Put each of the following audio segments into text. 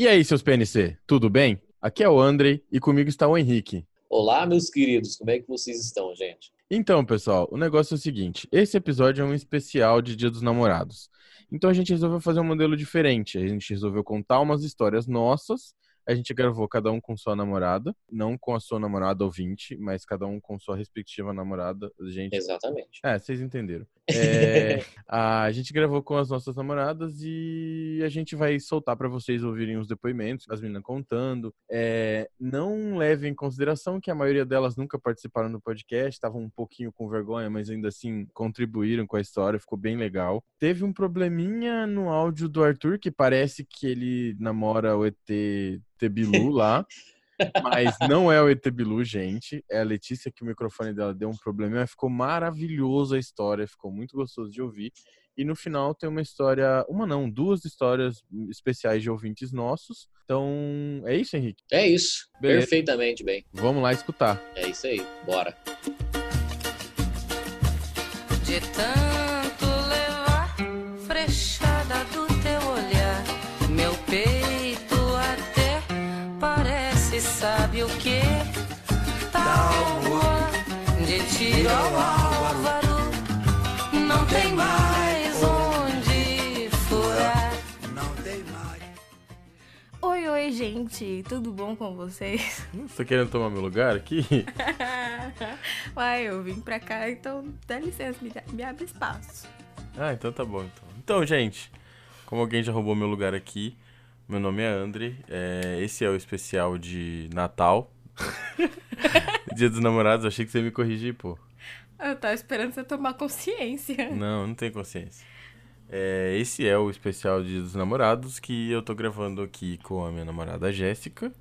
E aí, seus PNC, tudo bem? Aqui é o Andrei e comigo está o Henrique. Olá, meus queridos, como é que vocês estão, gente? Então, pessoal, o negócio é o seguinte: esse episódio é um especial de Dia dos Namorados. Então a gente resolveu fazer um modelo diferente. A gente resolveu contar umas histórias nossas a gente gravou cada um com sua namorada, não com a sua namorada ouvinte, mas cada um com sua respectiva namorada. Gente. Exatamente. É, vocês entenderam. É, a gente gravou com as nossas namoradas e a gente vai soltar para vocês ouvirem os depoimentos, as meninas contando. É, não levem em consideração que a maioria delas nunca participaram do podcast, estavam um pouquinho com vergonha, mas ainda assim contribuíram com a história, ficou bem legal. Teve um probleminha no áudio do Arthur, que parece que ele namora o ET Tebilu lá. Mas não é o ET Bilu, gente. É a Letícia que o microfone dela deu um problema. Ficou maravilhoso a história, ficou muito gostoso de ouvir. E no final tem uma história, uma não, duas histórias especiais de ouvintes nossos. Então, é isso, Henrique? É isso. Beleza. Perfeitamente bem. Vamos lá escutar. É isso aí. Bora. De tanto ao álvaro, não tem mais onde furar. Oi, oi, gente, tudo bom com vocês? Você tá querendo tomar meu lugar aqui? Uai, eu vim pra cá, então dá licença, me, dá- me abre espaço. Ah, então tá bom. Então, então gente, como alguém já roubou meu lugar aqui, meu nome é André. é, esse é o especial de Natal. Dia dos Namorados, eu achei que você ia me corrigir, pô. Eu tava esperando você tomar consciência. Não, não tenho consciência. É, esse é o especial de Dia dos Namorados que eu tô gravando aqui com a minha namorada Jéssica.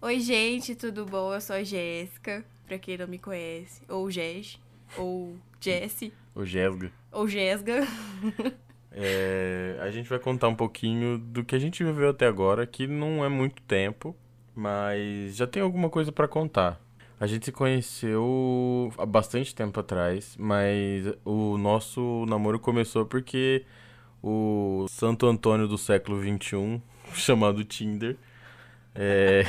Oi, gente, tudo bom? Eu sou a Jéssica, pra quem não me conhece. Ou Jess, ou Jessie, O Jéssica. ou Jesga. É, a gente vai contar um pouquinho do que a gente viveu até agora, que não é muito tempo, mas já tem alguma coisa pra contar. A gente se conheceu há bastante tempo atrás, mas o nosso namoro começou porque o Santo Antônio do século XXI, chamado Tinder, é,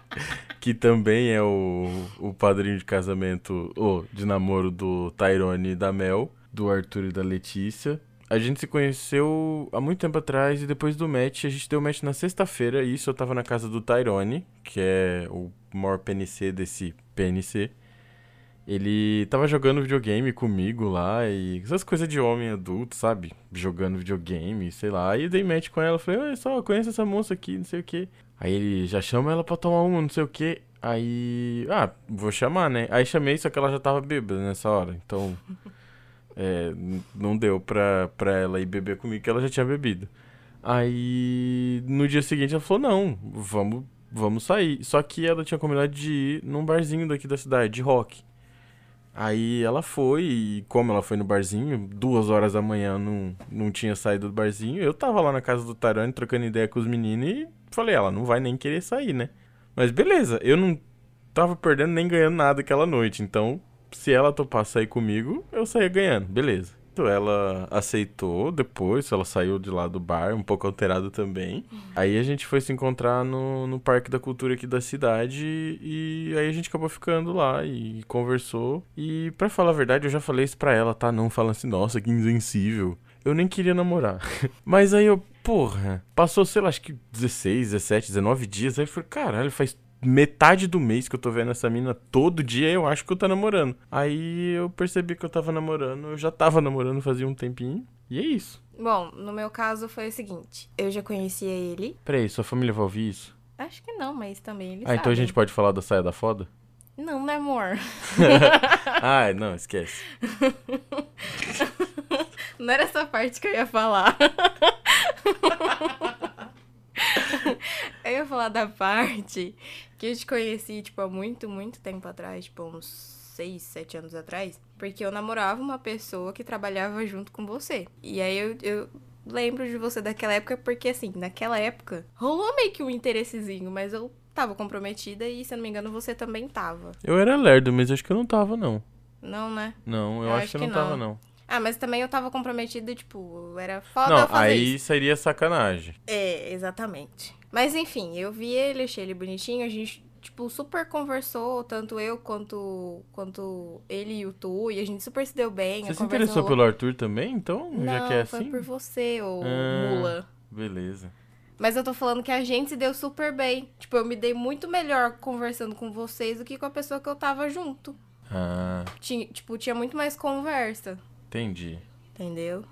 que também é o, o padrinho de casamento, ou de namoro do Tyrone e da Mel, do Arthur e da Letícia. A gente se conheceu há muito tempo atrás e depois do match, a gente deu match na sexta-feira. E isso eu tava na casa do Tyrone, que é o maior PNC desse PNC. Ele tava jogando videogame comigo lá e essas coisas de homem adulto, sabe? Jogando videogame, sei lá. Aí eu dei match com ela, falei, olha só, conheço essa moça aqui, não sei o quê. Aí ele já chama ela pra tomar uma, não sei o quê. Aí, ah, vou chamar, né? Aí chamei, só que ela já tava bêbada nessa hora, então é, não deu pra, pra ela ir beber comigo, que ela já tinha bebido. Aí, no dia seguinte, ela falou: Não, vamos, vamos sair. Só que ela tinha combinado de ir num barzinho daqui da cidade, de rock. Aí ela foi, e como ela foi no barzinho, duas horas da manhã não, não tinha saído do barzinho. Eu tava lá na casa do Tarani trocando ideia com os meninos e falei: Ela não vai nem querer sair, né? Mas beleza, eu não tava perdendo nem ganhando nada aquela noite, então se ela topasse sair comigo, eu saía ganhando, beleza. Então ela aceitou depois, ela saiu de lá do bar, um pouco alterada também. Aí a gente foi se encontrar no, no Parque da Cultura aqui da cidade e aí a gente acabou ficando lá e conversou. E pra falar a verdade, eu já falei isso pra ela, tá? Não falando assim, nossa, que insensível. Eu nem queria namorar. Mas aí eu, porra, passou, sei lá, acho que 16, 17, 19 dias. Aí eu falei, caralho, faz metade do mês que eu tô vendo essa mina todo dia, eu acho que eu tô namorando. Aí eu percebi que eu tava namorando, eu já tava namorando fazia um tempinho. E é isso. Bom, no meu caso foi o seguinte: eu já conhecia ele. Peraí, sua família vai ouvir isso? Acho que não, mas também ele ah, então a gente pode falar da saia da foda? Não, né, amor? ah, não, esquece. Não era essa parte que eu ia falar. eu ia falar da parte que eu te conheci, tipo, há muito, muito tempo atrás, tipo, uns 6, 7 anos atrás. Porque eu namorava uma pessoa que trabalhava junto com você. E aí eu, eu lembro de você daquela época, porque assim, naquela época rolou meio que um interessezinho, mas eu tava comprometida e, se eu não me engano, você também tava. Eu era lerdo, mas acho que eu não tava, não. Não, né? Não, eu, Eu acho, acho que eu não que tava, não. não. Ah, mas também eu tava comprometida, tipo, era foda Não, fazer aí isso. seria sacanagem. É, exatamente. Mas enfim, eu vi ele, achei ele bonitinho, a gente, tipo, super conversou, tanto eu quanto, quanto ele e o Tu, e a gente super se deu bem. Você se interessou rolou- pelo Arthur também, então? Não, já que é foi assim? por você, ô Ah. mula. Beleza. Mas eu tô falando que a gente se deu super bem. Tipo, eu me dei muito melhor conversando com vocês do que com a pessoa que eu tava junto. Ah, Tinha, tipo, tinha muito mais conversa. entendi. Entendeu?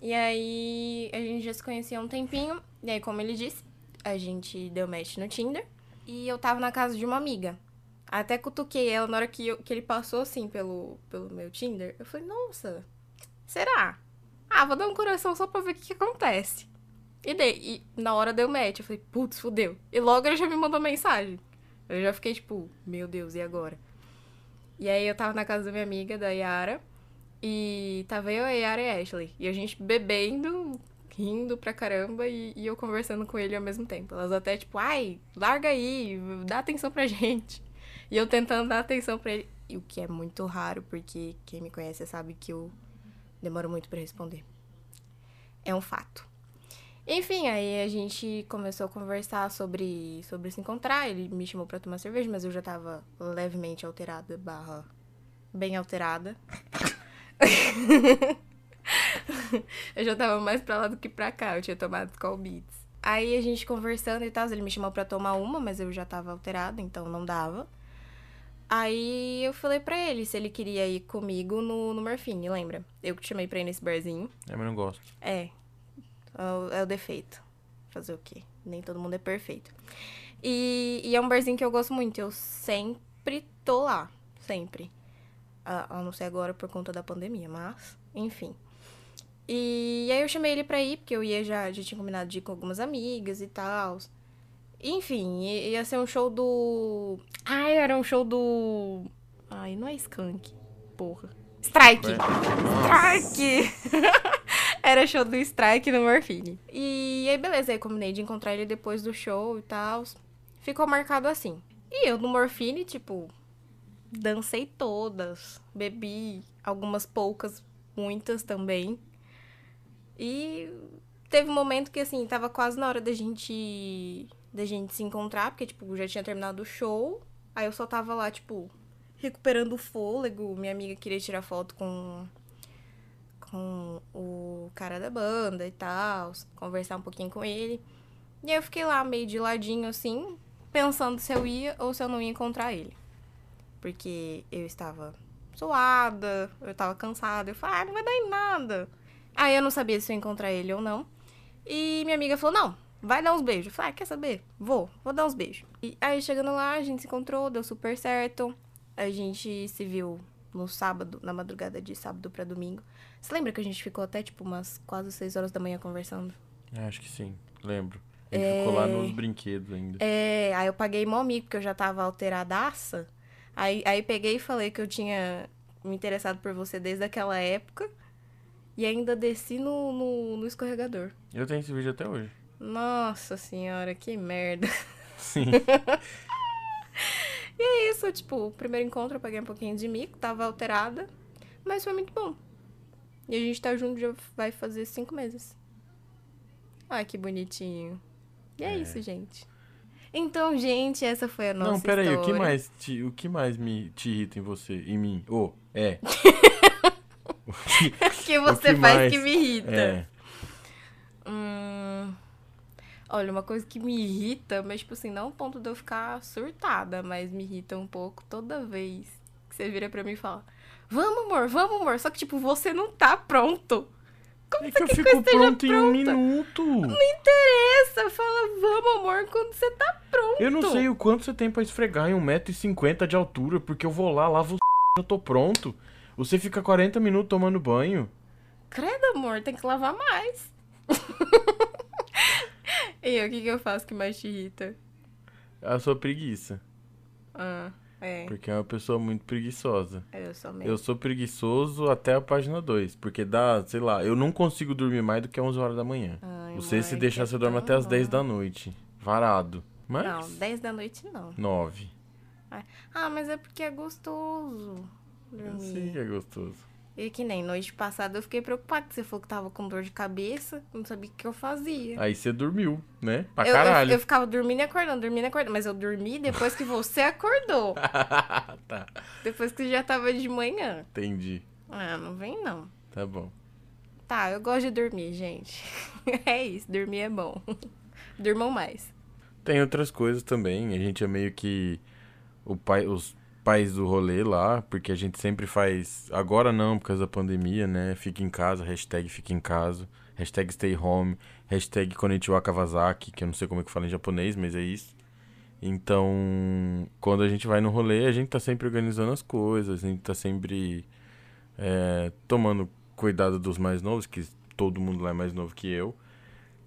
E aí a gente já se conhecia há um tempinho. E aí, como ele disse, a gente deu match no Tinder. E eu tava na casa de uma amiga. Até cutuquei ela na hora que, eu- que ele passou assim pelo, pelo meu Tinder. Eu falei, nossa, será? Ah, vou dar um coração só pra ver o que, que acontece. E, dei, e na hora deu match. Eu falei, putz, fudeu. E logo ele já me mandou mensagem. Eu já fiquei tipo, meu Deus, e agora? E aí eu tava na casa da minha amiga, da Yara. E tava eu, a Yara e a Ashley. E a gente bebendo, rindo pra caramba e, e eu conversando com ele ao mesmo tempo. Elas até tipo, ai, larga aí, dá atenção pra gente. E eu tentando dar atenção pra ele. E o que é muito raro, porque quem me conhece sabe que eu demoro muito pra responder. É um fato. Enfim, aí a gente começou a conversar sobre, sobre se encontrar. Ele me chamou pra tomar cerveja, mas eu já tava levemente alterada, barra bem alterada. eu já tava mais pra lá do que pra cá, eu tinha tomado Skull Beats. Aí a gente conversando e tal, ele me chamou pra tomar uma, mas eu já tava alterada, então não dava. Aí eu falei pra ele se ele queria ir comigo no, no Morfine, lembra? Eu que te chamei pra ir nesse barzinho. É, mas não gosto. É. É o, é o defeito. Fazer o quê? Nem todo mundo é perfeito. E, e é um barzinho que eu gosto muito. Eu sempre tô lá. Sempre. A, a não ser agora por conta da pandemia, mas, enfim. E, aí eu chamei ele pra ir, porque eu ia já, já tinha combinado de ir com algumas amigas e tal. Enfim, ia ser um show do. Ai, era um show do. Ai, não é Skunk. Porra. Strike! Strike! Era show do Strike no Morfine. E aí, beleza, aí combinei de encontrar ele depois do show e tal. Ficou marcado assim. E eu no Morfine, tipo, dancei todas. Bebi algumas poucas, muitas também. E teve um momento que, assim, tava quase na hora da gente, da gente se encontrar, porque, tipo, já tinha terminado o show. Aí eu só tava lá, tipo, recuperando o fôlego. Minha amiga queria tirar foto com com o cara da banda e tal, conversar um pouquinho com ele. E aí eu fiquei lá meio de ladinho assim, pensando se eu ia ou se eu não ia encontrar ele. Porque eu estava suada, eu estava cansada. Eu falei, ah, não vai dar em nada. Aí eu não sabia se eu ia encontrar ele ou não. E minha amiga falou, não, vai dar uns beijos. Eu falei, ah, quer saber? Vou, vou dar uns beijos. E aí chegando lá, a gente se encontrou, deu super certo. A gente se viu no sábado, na madrugada de sábado pra domingo. Você lembra que a gente ficou até, tipo, umas quase 6 horas da manhã conversando? Ah, acho que sim, lembro. A gente ficou lá nos brinquedos ainda. É, aí eu paguei mó mico, porque eu já tava alteradaça. Aí, aí peguei e falei que eu tinha me interessado por você desde aquela época. E ainda desci no, no, no escorregador. Eu tenho esse vídeo até hoje. Nossa senhora, que merda. Sim. E é isso, tipo, o primeiro encontro eu paguei um pouquinho de mico, tava alterada. Mas foi muito bom. E a gente tá junto já vai fazer cinco meses. Ai, que bonitinho. E é, É. isso, gente. Então, gente, essa foi a nossa não, peraí, o que história. mais te, o que mais me te irrita em você, em mim? Ô, é. que você que faz mais? que me irrita? É. Hum, olha, uma coisa que me irrita, mas tipo assim, não ao ponto de eu ficar surtada, mas me irrita um pouco toda vez que você vira pra mim e fala: Vamos, amor, vamos, amor. Só que, tipo, você não tá pronto. Como É você que eu quer fico pronto em um minuto. Não interessa. Fala, vamos, amor, quando você tá pronto. Eu não sei o quanto você tem pra esfregar em 1,50m de altura, porque eu vou lá, lavo o eu tô pronto. Você fica 40 minutos tomando banho. Credo, amor, tem que lavar mais. e o que, que eu faço que mais te irrita? É a sua preguiça. Ah, é. Porque é uma pessoa muito preguiçosa. Eu sou mesmo. Eu sou preguiçoso até a página 2. Porque dá, sei lá, eu não consigo dormir mais do que 11 horas da manhã. Ai, Você, se deixar, você é dorme até as 10 bom. da noite. Varado. Mas. Não, 10 da noite não. 9. Ah, mas é porque é gostoso Eu dormir. sei que é gostoso. E que nem noite passada eu fiquei preocupada, que você falou que tava com dor de cabeça, não sabia o que eu fazia. Aí você dormiu, né? Pra eu, eu, caralho. eu ficava dormindo e acordando, dormindo e acordando, mas eu dormi depois que você acordou. tá, depois que já tava de manhã. entendi. Ah, não vem não. Tá bom. Tá, eu gosto de dormir, gente. é isso, dormir é bom. Durmam mais. Tem outras coisas também. A gente é meio que o pai, os pais do rolê lá, porque a gente sempre faz. Agora não, por causa da pandemia, né? Fica em casa, hashtag fica em casa, hashtag stay home, hashtag Konnichiwa Kawasaki, que eu não sei como é que fala em japonês, mas é isso. Então, quando a gente vai no rolê, a gente tá sempre organizando as coisas, a gente tá sempre é, tomando cuidado dos mais novos, que todo mundo lá é mais novo que eu.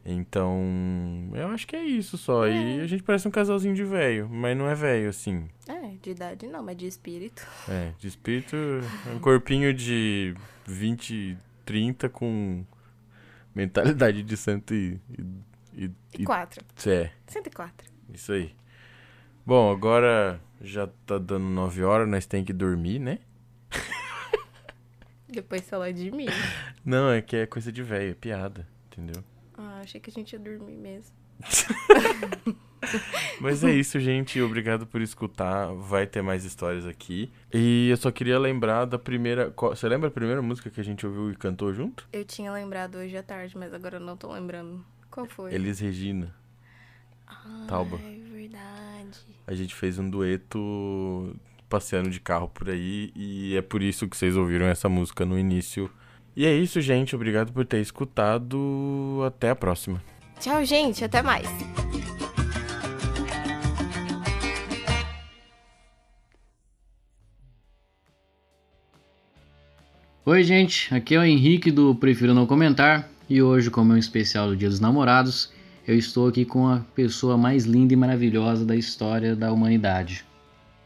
Então, eu acho que é isso só. E a gente parece um casalzinho de velho, mas não é velho, assim. É, de idade não, mas de espírito. É, de espírito, é um corpinho de 20, 30 com mentalidade de cento e... e, e, E quatro. é, 104. isso aí. Bom, agora já tá dando 9 horas, nós tem que dormir, né? Depois falar de mim. Não, é que é coisa de velho, é piada, entendeu? Achei que a gente ia dormir mesmo. Mas é isso, gente. Obrigado por escutar. Vai ter mais histórias aqui. E eu só queria lembrar da primeira. Você lembra a primeira música que a gente ouviu e cantou junto? Eu tinha lembrado hoje à tarde, mas agora eu não tô lembrando. Qual foi? Elis Regina. ah, Tauba. É verdade. A gente fez um dueto passeando de carro por aí. E é por isso que vocês ouviram essa música no início. E é isso, gente. Obrigado por ter escutado. Até a próxima. Tchau, gente. Até mais. Oi, gente, aqui é o Henrique do Prefiro Não Comentar e hoje, como é um especial do Dia dos Namorados, eu estou aqui com a pessoa mais linda e maravilhosa da história da humanidade,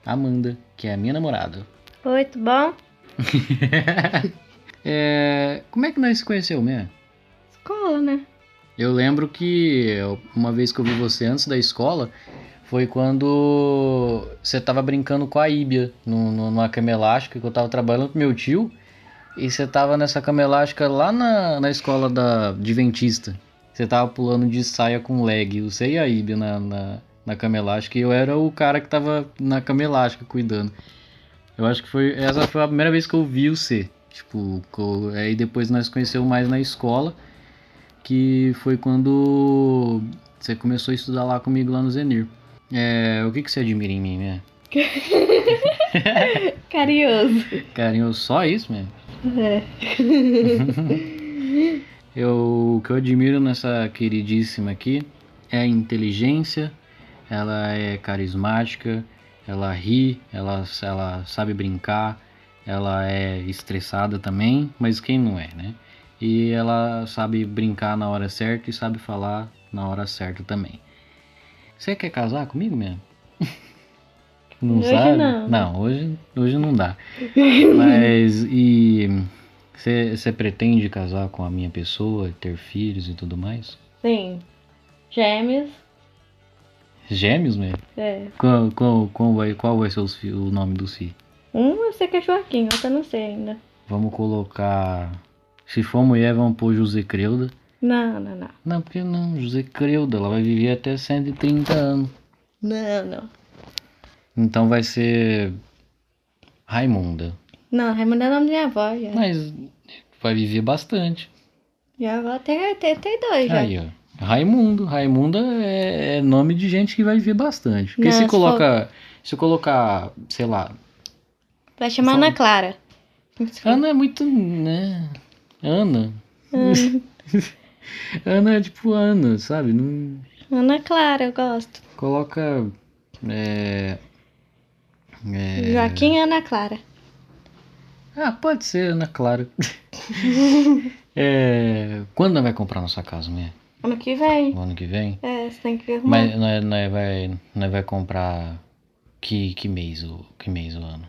Amanda, que é a minha namorada. Oi, tudo bom? É, como é que nós se conheceu mesmo? Escola, né? Eu lembro que uma vez que eu vi você antes da escola foi quando você tava brincando com a Íbia numa cama elástica que eu tava trabalhando com meu tio e você tava nessa cama elástica lá na, na escola da Adventista. Você tava pulando de saia com leg, você e a Íbia na, na, na cama elástica e eu era o cara que tava na cama elástica cuidando. Eu acho que foi essa foi a primeira vez que eu vi você. Tipo, aí depois nós conhecemos mais na escola que foi quando você começou a estudar lá comigo lá no Zenir. É, o que, que você admira em mim, né? Carinhoso. Carinho, só isso mesmo? É. Eu, o que eu admiro nessa queridíssima aqui é a inteligência, ela é carismática, ela ri, ela, ela sabe brincar, ela é estressada também, mas quem não é, né? E ela sabe brincar na hora certa e sabe falar na hora certa também. Você quer casar comigo mesmo? Não Hoje sabe? não. hoje, hoje não dá. Mas e você pretende casar com a minha pessoa, ter filhos e tudo mais? Sim. Gêmeos. Gêmeos mesmo? É. Qual, qual, qual, vai, qual vai ser o nome dos filhos? Um eu sei que é Joaquim, outro eu não sei ainda. Vamos colocar. Se for mulher, vamos pôr José Creuda. Não, não, não. Não, porque não, José Creuda, ela vai viver até 130 anos. Não, não. Então vai ser. Raimunda. Não, Raimundo é o nome da minha avó já. Mas vai viver bastante. Minha avó tem 82 já. Aí, ó. Raimundo. Raimunda é, é nome de gente que vai viver bastante. Porque Não, se se coloca. Se colocar, sei lá. Vai chamar Ana Clara. Ana é muito. né? Ana. Ana. Ana é tipo Ana, sabe? Não. Ana Clara, eu gosto. Coloca. É. é- Joaquim e Ana Clara. Ah, pode ser, Ana Clara. é... Quando nós vai comprar nossa casa, né? Ano que vem. No ano que vem? É, você tem que ver arrumar. Mas nós, nós, vai, nós vai comprar. Que, que mês o que mês o ano?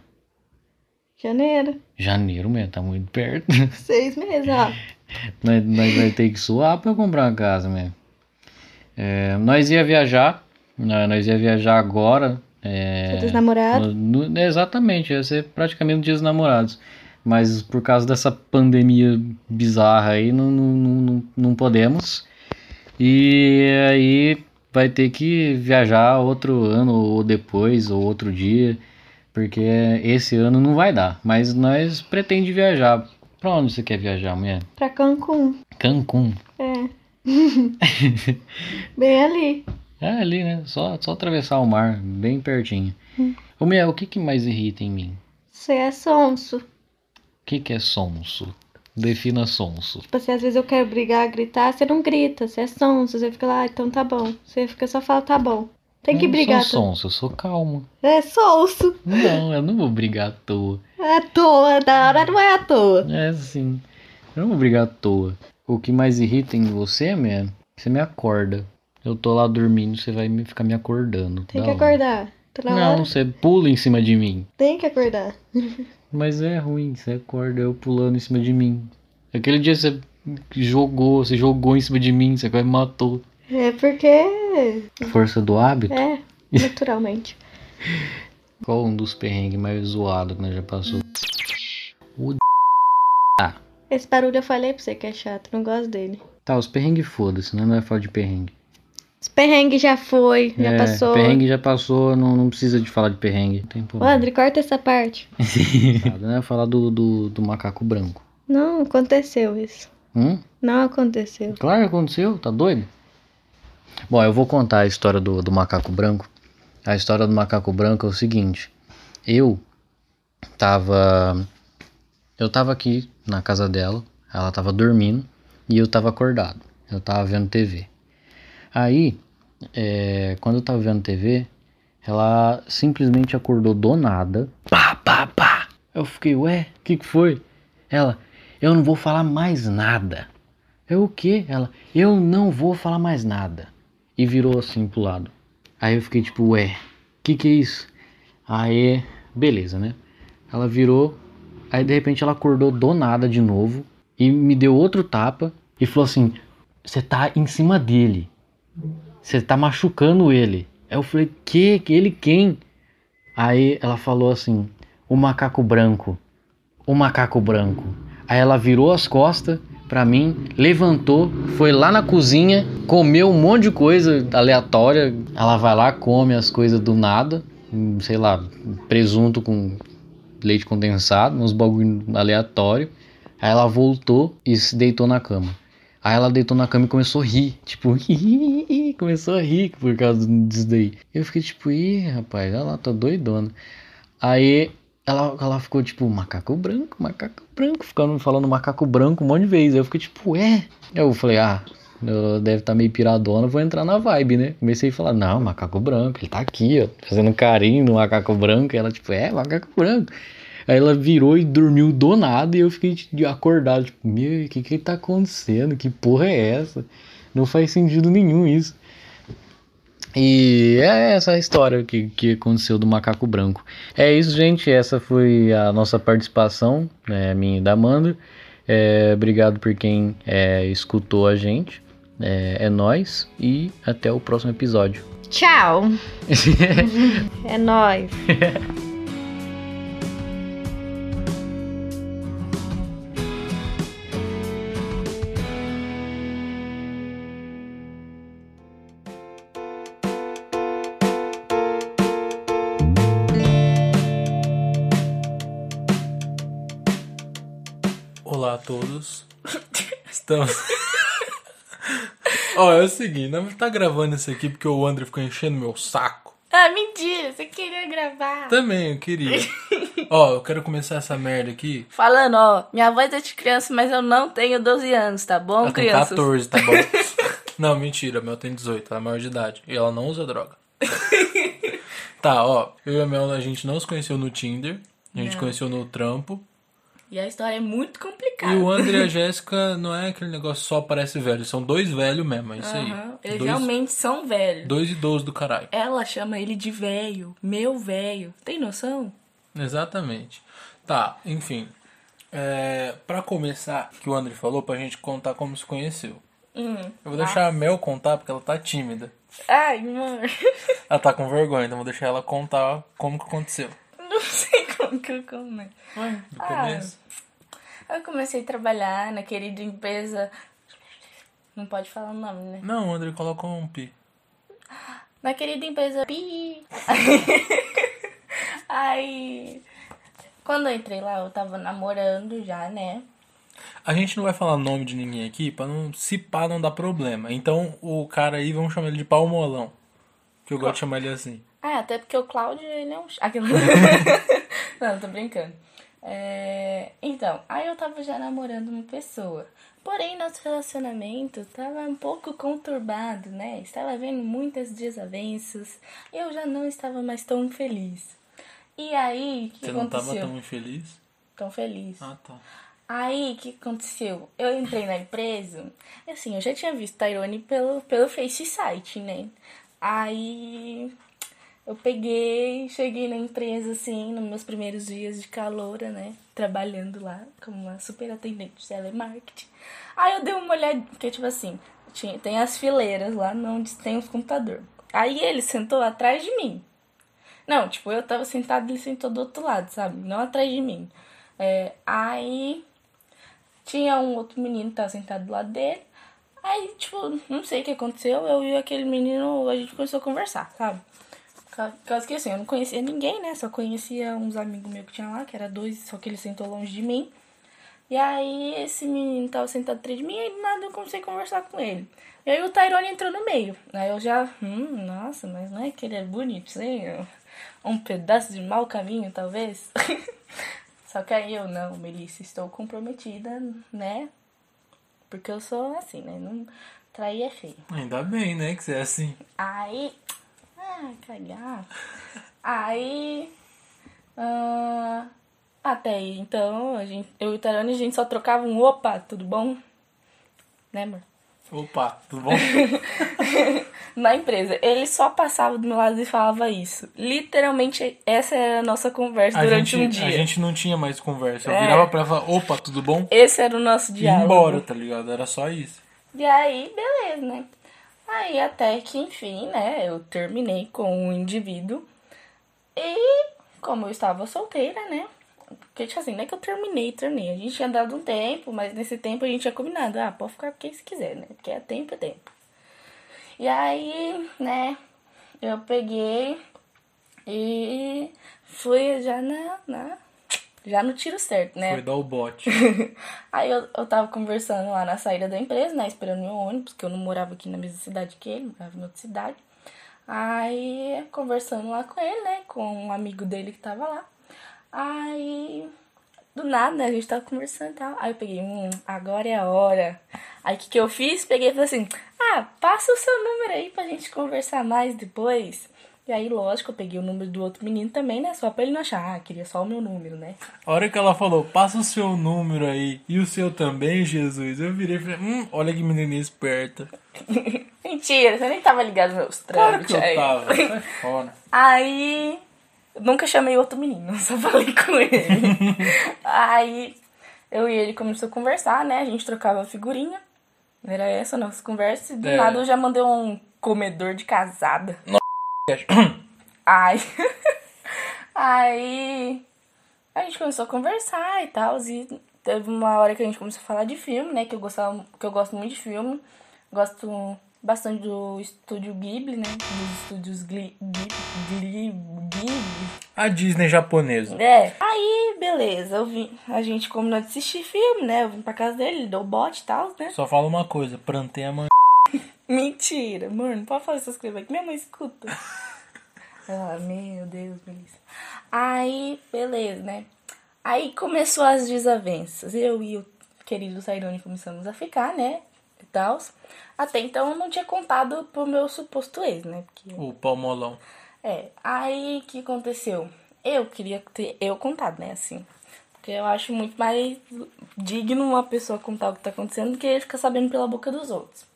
Janeiro. Janeiro mesmo, tá muito perto. Seis meses, ó. nós, nós vai ter que suar pra comprar uma casa mesmo. É, nós ia viajar. Nós, nós ia viajar agora. É, Dia dos namorados. no- no- exatamente, ia ser praticamente o dia dos namorados. Mas por causa dessa pandemia bizarra aí, não, não, não, não podemos. E aí vai ter que viajar outro ano, ou depois, ou outro dia. Porque esse ano não vai dar. Mas nós pretende viajar. Pra onde você quer viajar, mulher? Pra Cancún. Cancún. É. Bem ali. É ali, né? Só, só atravessar o mar, bem pertinho. Ô, Mel, o que, que mais irrita em mim? Você é sonso. O que, que é sonso? Defina sonso. Tipo assim, às vezes eu quero brigar, gritar, você não grita, você é sonso. Você fica lá, ah, então tá bom. Você fica só fala, tá bom. Tem que eu brigar. não sou sonso, eu sou calmo. É sonso. Não, eu não vou brigar à toa. É à toa, da hora não é à toa. É assim. Eu não vou brigar à toa. O que mais irrita em você, Mel, você me acorda. Eu tô lá dormindo, você vai me ficar me acordando. Tem que hora. acordar. Tá Não, hora? você pula em cima de mim. Tem que acordar. Mas é ruim, você acorda eu pulando em cima de mim. Aquele dia você jogou, você jogou em cima de mim, você quase me matou. É porque. Força do hábito? É, naturalmente. Qual um dos perrengues mais zoados que nós já passou? O Esse barulho eu falei pra você que é chato, não gosto dele. Tá, os perrengues foda-se, né? Não é falar de perrengue. Esse perrengue já foi, já é, passou. Perrengue já passou, não, não precisa de falar de perrengue. Não tem Ô, problema. André, corta essa parte. Sabe, né? Falar do, do, do macaco branco. Não aconteceu isso. Hum? Não aconteceu. Claro que aconteceu, tá doido? Bom, eu vou contar a história do, do macaco branco. A história do macaco branco é o seguinte. Eu tava. Eu tava aqui na casa dela, ela tava dormindo e eu tava acordado. Eu tava vendo TV. Aí, é, quando eu tava vendo TV, ela simplesmente acordou do nada. Pá, pá, pá. Eu fiquei, ué, o que, que foi? Ela, eu não vou falar mais nada. Eu o quê? Ela, eu não vou falar mais nada. E virou assim pro lado. Aí eu fiquei tipo, ué, que que é isso? Aí, beleza, né? Ela virou, aí de repente ela acordou do nada de novo e me deu outro tapa e falou assim: Você tá em cima dele. Você tá machucando ele. Aí eu falei: Que? Ele quem? Aí ela falou assim: O macaco branco. O macaco branco. Aí ela virou as costas pra mim, levantou, foi lá na cozinha, comeu um monte de coisa aleatória. Ela vai lá, come as coisas do nada, sei lá, presunto com leite condensado, uns bagulho aleatório. Aí ela voltou e se deitou na cama. Aí ela deitou na cama e começou a rir, tipo, começou a rir por causa disso daí. Eu fiquei tipo, ih, rapaz, ela tá doidona. Aí ela, ela ficou tipo, macaco branco, macaco branco, ficando falando macaco branco um monte de vezes. Eu fiquei tipo, é. Eu falei, ah, eu deve estar meio piradona, vou entrar na vibe, né? Comecei a falar, não, macaco branco, ele tá aqui, ó, fazendo carinho no macaco branco. E ela, tipo, é, macaco branco. Aí ela virou e dormiu do nada e eu fiquei tipo, acordado, tipo, meu, o que que tá acontecendo? Que porra é essa? Não faz sentido nenhum isso. E é essa a história que, que aconteceu do macaco branco. É isso, gente. Essa foi a nossa participação, né, minha e da Amanda. É, obrigado por quem é, escutou a gente. É, é nós e até o próximo episódio. Tchau. é nóis. Estamos. Ó, é o seguinte, nós tá gravando isso aqui porque o André ficou enchendo meu saco. Ah, mentira, você queria gravar. Também, eu queria. Ó, eu quero começar essa merda aqui. Falando, ó, minha voz é de criança, mas eu não tenho 12 anos, tá bom, Ela tem crianças? 14, tá bom? Não, mentira, a Mel tem 18, ela é maior de idade. E ela não usa droga. tá, ó, eu e a Mel, a gente não se conheceu no Tinder. A gente Não. conheceu no trampo. E a história é muito complicada. E o André e a Jéssica não é aquele negócio só parece velho. São dois velhos mesmo, é isso aí. Aham, Eles Dois, realmente são velhos. dois idosos do caralho. Ela chama ele de velho, meu velho. Tem noção? Exatamente. Tá, enfim. É, para começar, que o André falou, pra gente contar como se conheceu. Hum. Eu vou deixar a Mel contar porque ela tá tímida. Ai, mano. Ela tá com vergonha, então vou deixar ela contar como que aconteceu. Não sei como que eu comecei? Ué, do Ah, começo. Eu comecei a trabalhar na querida empresa. Não pode falar o nome, né? Não, o André colocou um pi. Na querida empresa Pi. Aí. Quando eu entrei lá, eu tava namorando já, né? A gente não vai falar nome de ninguém aqui pra não se pá não dar problema. Então o cara aí, vamos chamar ele de palmolão. Que eu gosto de chamar ele assim. Ah, até porque o Cláudio, ele é um... Aquilo... Não, tô brincando. É, Então, aí eu tava já namorando uma pessoa. Porém, nosso relacionamento tava um pouco conturbado, né? Estava havendo muitas desavenças. Eu já não estava mais tão feliz. E aí, o que Você não tava aconteceu? tão infeliz? tão feliz. Ah, tá. Aí, o que aconteceu? Eu entrei na empresa, e assim, eu já tinha visto Tyrone pelo, pelo Face Site, né? Aí, eu peguei, cheguei na empresa, assim, nos meus primeiros dias de caloura, né? Trabalhando lá como uma super atendente de telemarketing. Aí eu dei uma olhada, porque, tipo assim, tinha, tem as fileiras lá onde tem os computadores. Aí ele sentou atrás de mim. Não, tipo, eu tava sentado, ele sentou do outro lado, sabe? Não atrás de mim. É, aí tinha um outro menino que tava sentado do lado dele. Aí, tipo, não sei o que aconteceu. Eu e aquele menino, a gente começou a conversar, sabe? Por causa que assim, eu não conhecia ninguém, né? Só conhecia uns amigos meus que tinha lá, que era dois, só que ele sentou longe de mim. E aí esse menino tava sentado atrás de mim e do nada eu comecei a conversar com ele. E aí o Tyrone entrou no meio. Aí eu já, hum, nossa, mas não é que ele é bonitinho? Um pedaço de mau caminho, talvez? Só que aí eu, não, Melissa, estou comprometida, né? Porque eu sou assim, né? Não, trair é feio. Ainda bem, né, que você é assim. Aí. Ah, cagar. Aí. ah, até aí, então, a gente, eu e o Tarone, a gente só trocava um opa, tudo bom? Né, amor? Opa, tudo bom? Na empresa. Ele só passava do meu lado e falava isso. Literalmente, essa era a nossa conversa A durante gente, um dia. a gente não tinha mais conversa. Eu É. virava pra ela e opa, tudo bom? Esse era o nosso E diálogo. embora, tá ligado? Era só isso. E aí, beleza, né? Aí até que, enfim, né, eu terminei com o indivíduo. E como eu estava solteira, né? Porque, tipo assim, não é que eu terminei, terminei. A gente tinha dado um tempo, mas nesse tempo a gente tinha combinado. Ah, pode ficar com quem se quiser, né? Porque é tempo, é tempo. E aí, né, eu peguei e fui já na, na já no tiro certo, né? Foi dar o bote. Aí eu, eu tava conversando lá na saída da empresa, né? Esperando meu ônibus, porque eu não morava aqui na mesma cidade que ele, morava em outra cidade. Aí, conversando lá com ele, né? Com um amigo dele que tava lá. Aí, do nada, né? A gente tava conversando e tal. Aí eu peguei, hum, agora é a hora. Aí o que, que eu fiz? Peguei e falei assim: ah, passa o seu número aí pra gente conversar mais depois. E aí, lógico, eu peguei o número do outro menino também, né? Só pra ele não achar, ah, queria só o meu número, né? A hora que ela falou, passa o seu número aí e o seu também, Jesus, eu virei e falei, hum, olha que menininha esperta. Mentira, você nem tava ligado nos meus Claro trâmites que eu aí. tava, sai fora. Aí, nunca chamei outro menino, só falei com ele. aí, eu e ele começou a conversar, né? A gente trocava figurinha. Era essa a nossa conversa. E do É. nada eu já mandei um comedor de casada. Aí, aí, a gente começou a conversar e tal. E teve uma hora que a gente começou a falar de filme, né? Que eu, gostava, que eu gosto muito de filme. Gosto bastante do estúdio Ghibli, né? Dos estúdios Ghibli, Ghibli. A Disney japonesa. É. Aí, beleza. Eu vim, a gente combinou de assistir filme, né? Eu vim pra casa dele, ele deu bote e tal, né? Só fala uma coisa, plantei a mãe. Mentira, mano, não pode falar essas coisas aqui. Minha mãe escuta. ah, meu Deus, Melissa. Aí, beleza, né? Aí começou as desavenças. Eu e o querido Sairone começamos a ficar, né? E tal. Até então eu não tinha contado pro meu suposto ex, né? Porque O palmolão. é, aí o que aconteceu? Eu queria ter eu contado, né, assim. Porque eu acho muito mais digno uma pessoa contar o que tá acontecendo do que ficar sabendo pela boca dos outros.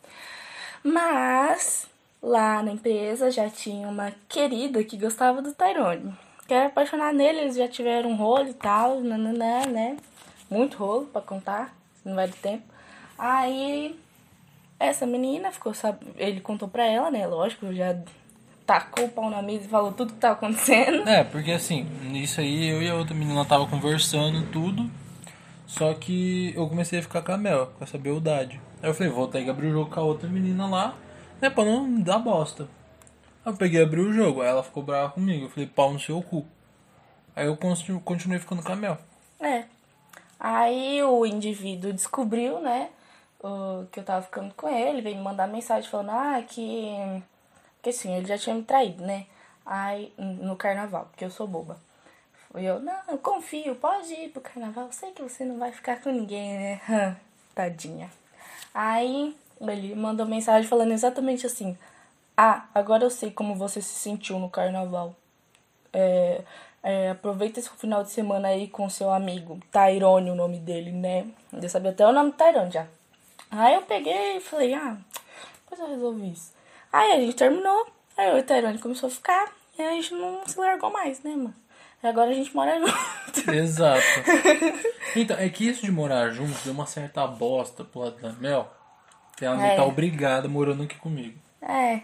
Mas lá na empresa já tinha uma querida que gostava do Tyrone. Que era apaixonada nele, eles já tiveram um rolo e tal, nananã, né? Muito rolo pra contar, não vai do tempo. Aí essa menina ficou, ele contou pra ela, né? Lógico, já tacou o pau na mesa e falou tudo que tava acontecendo. É, porque assim, nisso aí eu e a outra menina tava conversando tudo. Só que eu comecei a ficar com a Mel, com essa beldade. Aí eu falei, vou ter que abrir o jogo com a outra menina lá, né, pra não dar bosta. Aí eu peguei e abri o jogo, aí ela ficou brava comigo. Eu falei, pau no seu cu. Aí eu continu- continuei ficando com a Mel. É. Aí o indivíduo descobriu, né, que eu tava ficando com ele, veio me mandar mensagem falando, ah, que. Que assim, ele já tinha me traído, né? Aí, no carnaval, porque eu sou boba. E eu, não, eu confio, pode ir pro carnaval, sei que você não vai ficar com ninguém, né? Tadinha. Aí ele mandou mensagem falando exatamente assim: Ah, agora eu sei como você se sentiu no carnaval. É, é, aproveita esse final de semana aí com seu amigo. Tyrone, o nome dele, né? Eu sabia até o nome do Tyrone já. Aí eu peguei e falei, ah, depois eu resolvi isso. Aí a gente terminou, aí o Tyrone começou a ficar, e a gente não se largou mais, né, mano? E agora a gente mora junto. Exato. Então, é que isso de morar junto deu uma certa bosta pro lado da Mel. Que ela É. me tá obrigada morando aqui comigo. É.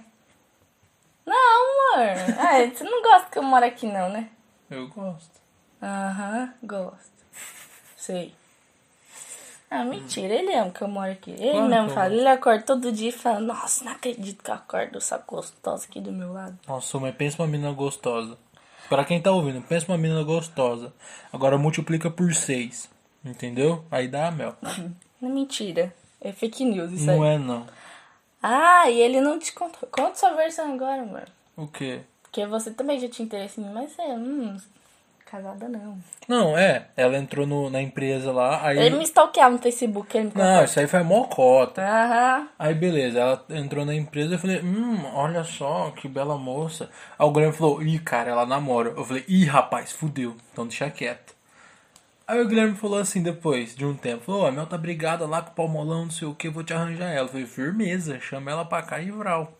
Não, amor. É, você não gosta que eu moro aqui, não, né? Eu gosto. Aham, gosto. Sei. Ah, mentira, ele ama que eu moro aqui. Ele Claro mesmo eu fala, ele acorda todo dia e fala, nossa, não acredito que eu acordo essa gostosa aqui do meu lado. Nossa, mas pensa uma menina gostosa. Pra quem tá ouvindo, pensa uma menina gostosa. Agora multiplica por 6. Entendeu? Aí dá a Mel. Não mentira. É fake news isso Não aí. é não. Ah, e ele não te contou. Conta sua versão agora, amor. O quê? Porque você também já tinha interesse em mim, mas é, hum, casada não. Não, é. Ela entrou no- na empresa lá, aí. Ele me stalkeava no Facebook, ele me contou. Não, isso aí foi mocota. Aham. Aí beleza, ela entrou na empresa eu falei, hum, olha só, que bela moça. Aí o Guilherme falou, ih, cara, ela namora. Eu falei, ih, rapaz, fudeu, então deixa quieto. Aí o Guilherme falou assim depois, de um tempo, falou, ó, a Mel tá brigada lá com o Palmolão, não sei o que, vou te arranjar ela. Eu falei, firmeza, chama ela pra cá e vral.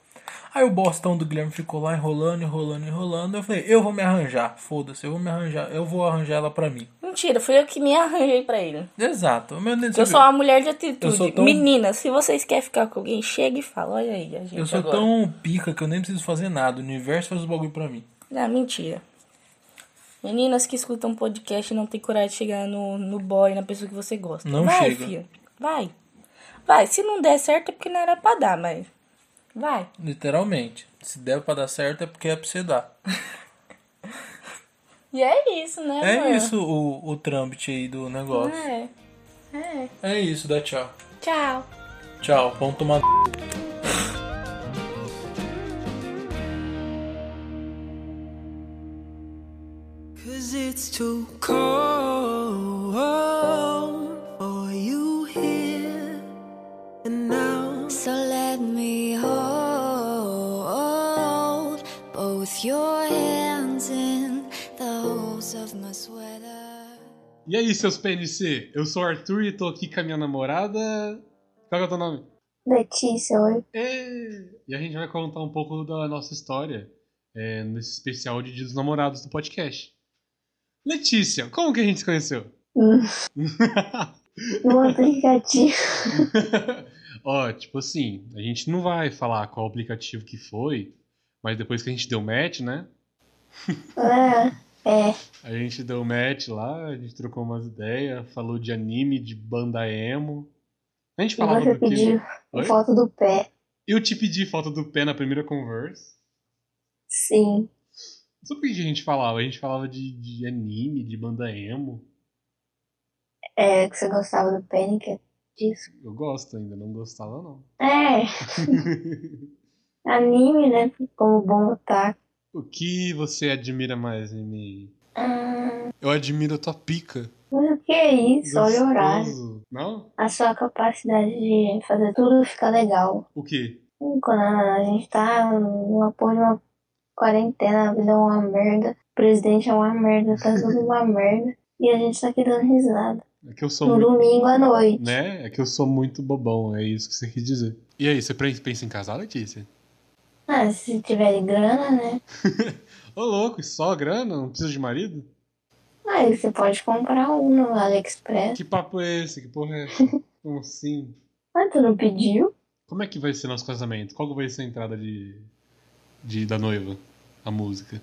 Aí o bostão do Guilherme ficou lá enrolando, enrolando, enrolando. Eu falei, eu vou me arranjar, foda-se, eu vou me arranjar, eu vou arranjar ela pra mim. Mentira, fui eu que me arranjei pra ele. Exato. Meu, Eu sou uma mulher de atitude. Tão- Meninas, se vocês querem ficar com alguém, chega e fala. Olha aí, a gente Eu sou agora. tão pica que eu nem preciso fazer nada. O universo faz os bagulho pra mim. Não, mentira. Meninas que escutam podcast e não tem coragem de chegar no, no boy, na pessoa que você gosta. Não vai, chega. Filha. Vai. Vai. Se não der certo é porque não era pra dar, mas. Vai. Literalmente. Se der pra dar certo é porque é pra você dar. E é isso, né, amor? É isso o, o trâmite aí do negócio. É. É. É isso, dá tchau. Tchau. Tchau, vamos tomar. Cause it's too cold E aí, seus PNC? Eu sou o Arthur e tô aqui com a minha namorada. Qual é o teu nome? Letícia, oi. É. E a gente vai contar um pouco da nossa história é, nesse especial de Dia dos Namorados do podcast. Letícia, como que a gente se conheceu? Hum, no aplicativo. Ó, tipo assim, a gente não vai falar qual aplicativo que foi, mas depois que a gente deu match, né? É, é. A gente deu match lá, a gente trocou umas ideias, falou de anime, de banda emo. A gente E falava você pediu Oi? foto do pé. Eu te pedi foto do pé na primeira conversa. Sim. Sobre o que a gente falava? A gente falava de, de anime, de banda emo. É, que você gostava do Panic disso. Eu gosto ainda, não gostava não. É, anime, né? Como bom otaku. O que você admira mais em mim? Ah, Eu admiro a tua pica. mas o que é isso? Olha o horário. Não? A sua capacidade de fazer tudo ficar legal. O quê? Quando a gente tá numa porra de uma quarentena, a vida é uma merda, o presidente é uma merda, tá tudo uma merda. E a gente tá aqui dando risada. É que eu sou No muito. domingo à noite. Né? É que eu sou muito bobão, é isso que você quis dizer. E aí, você pensa em casar, Letícia? Ah, se tiver grana, né? Ô louco, só grana? Não precisa de marido? Aí você pode comprar um no AliExpress. Que papo é esse? Que porra é essa? Como assim? Mas tu não pediu? Como é que vai ser nosso casamento? Qual vai ser a entrada de. de, da noiva, a música.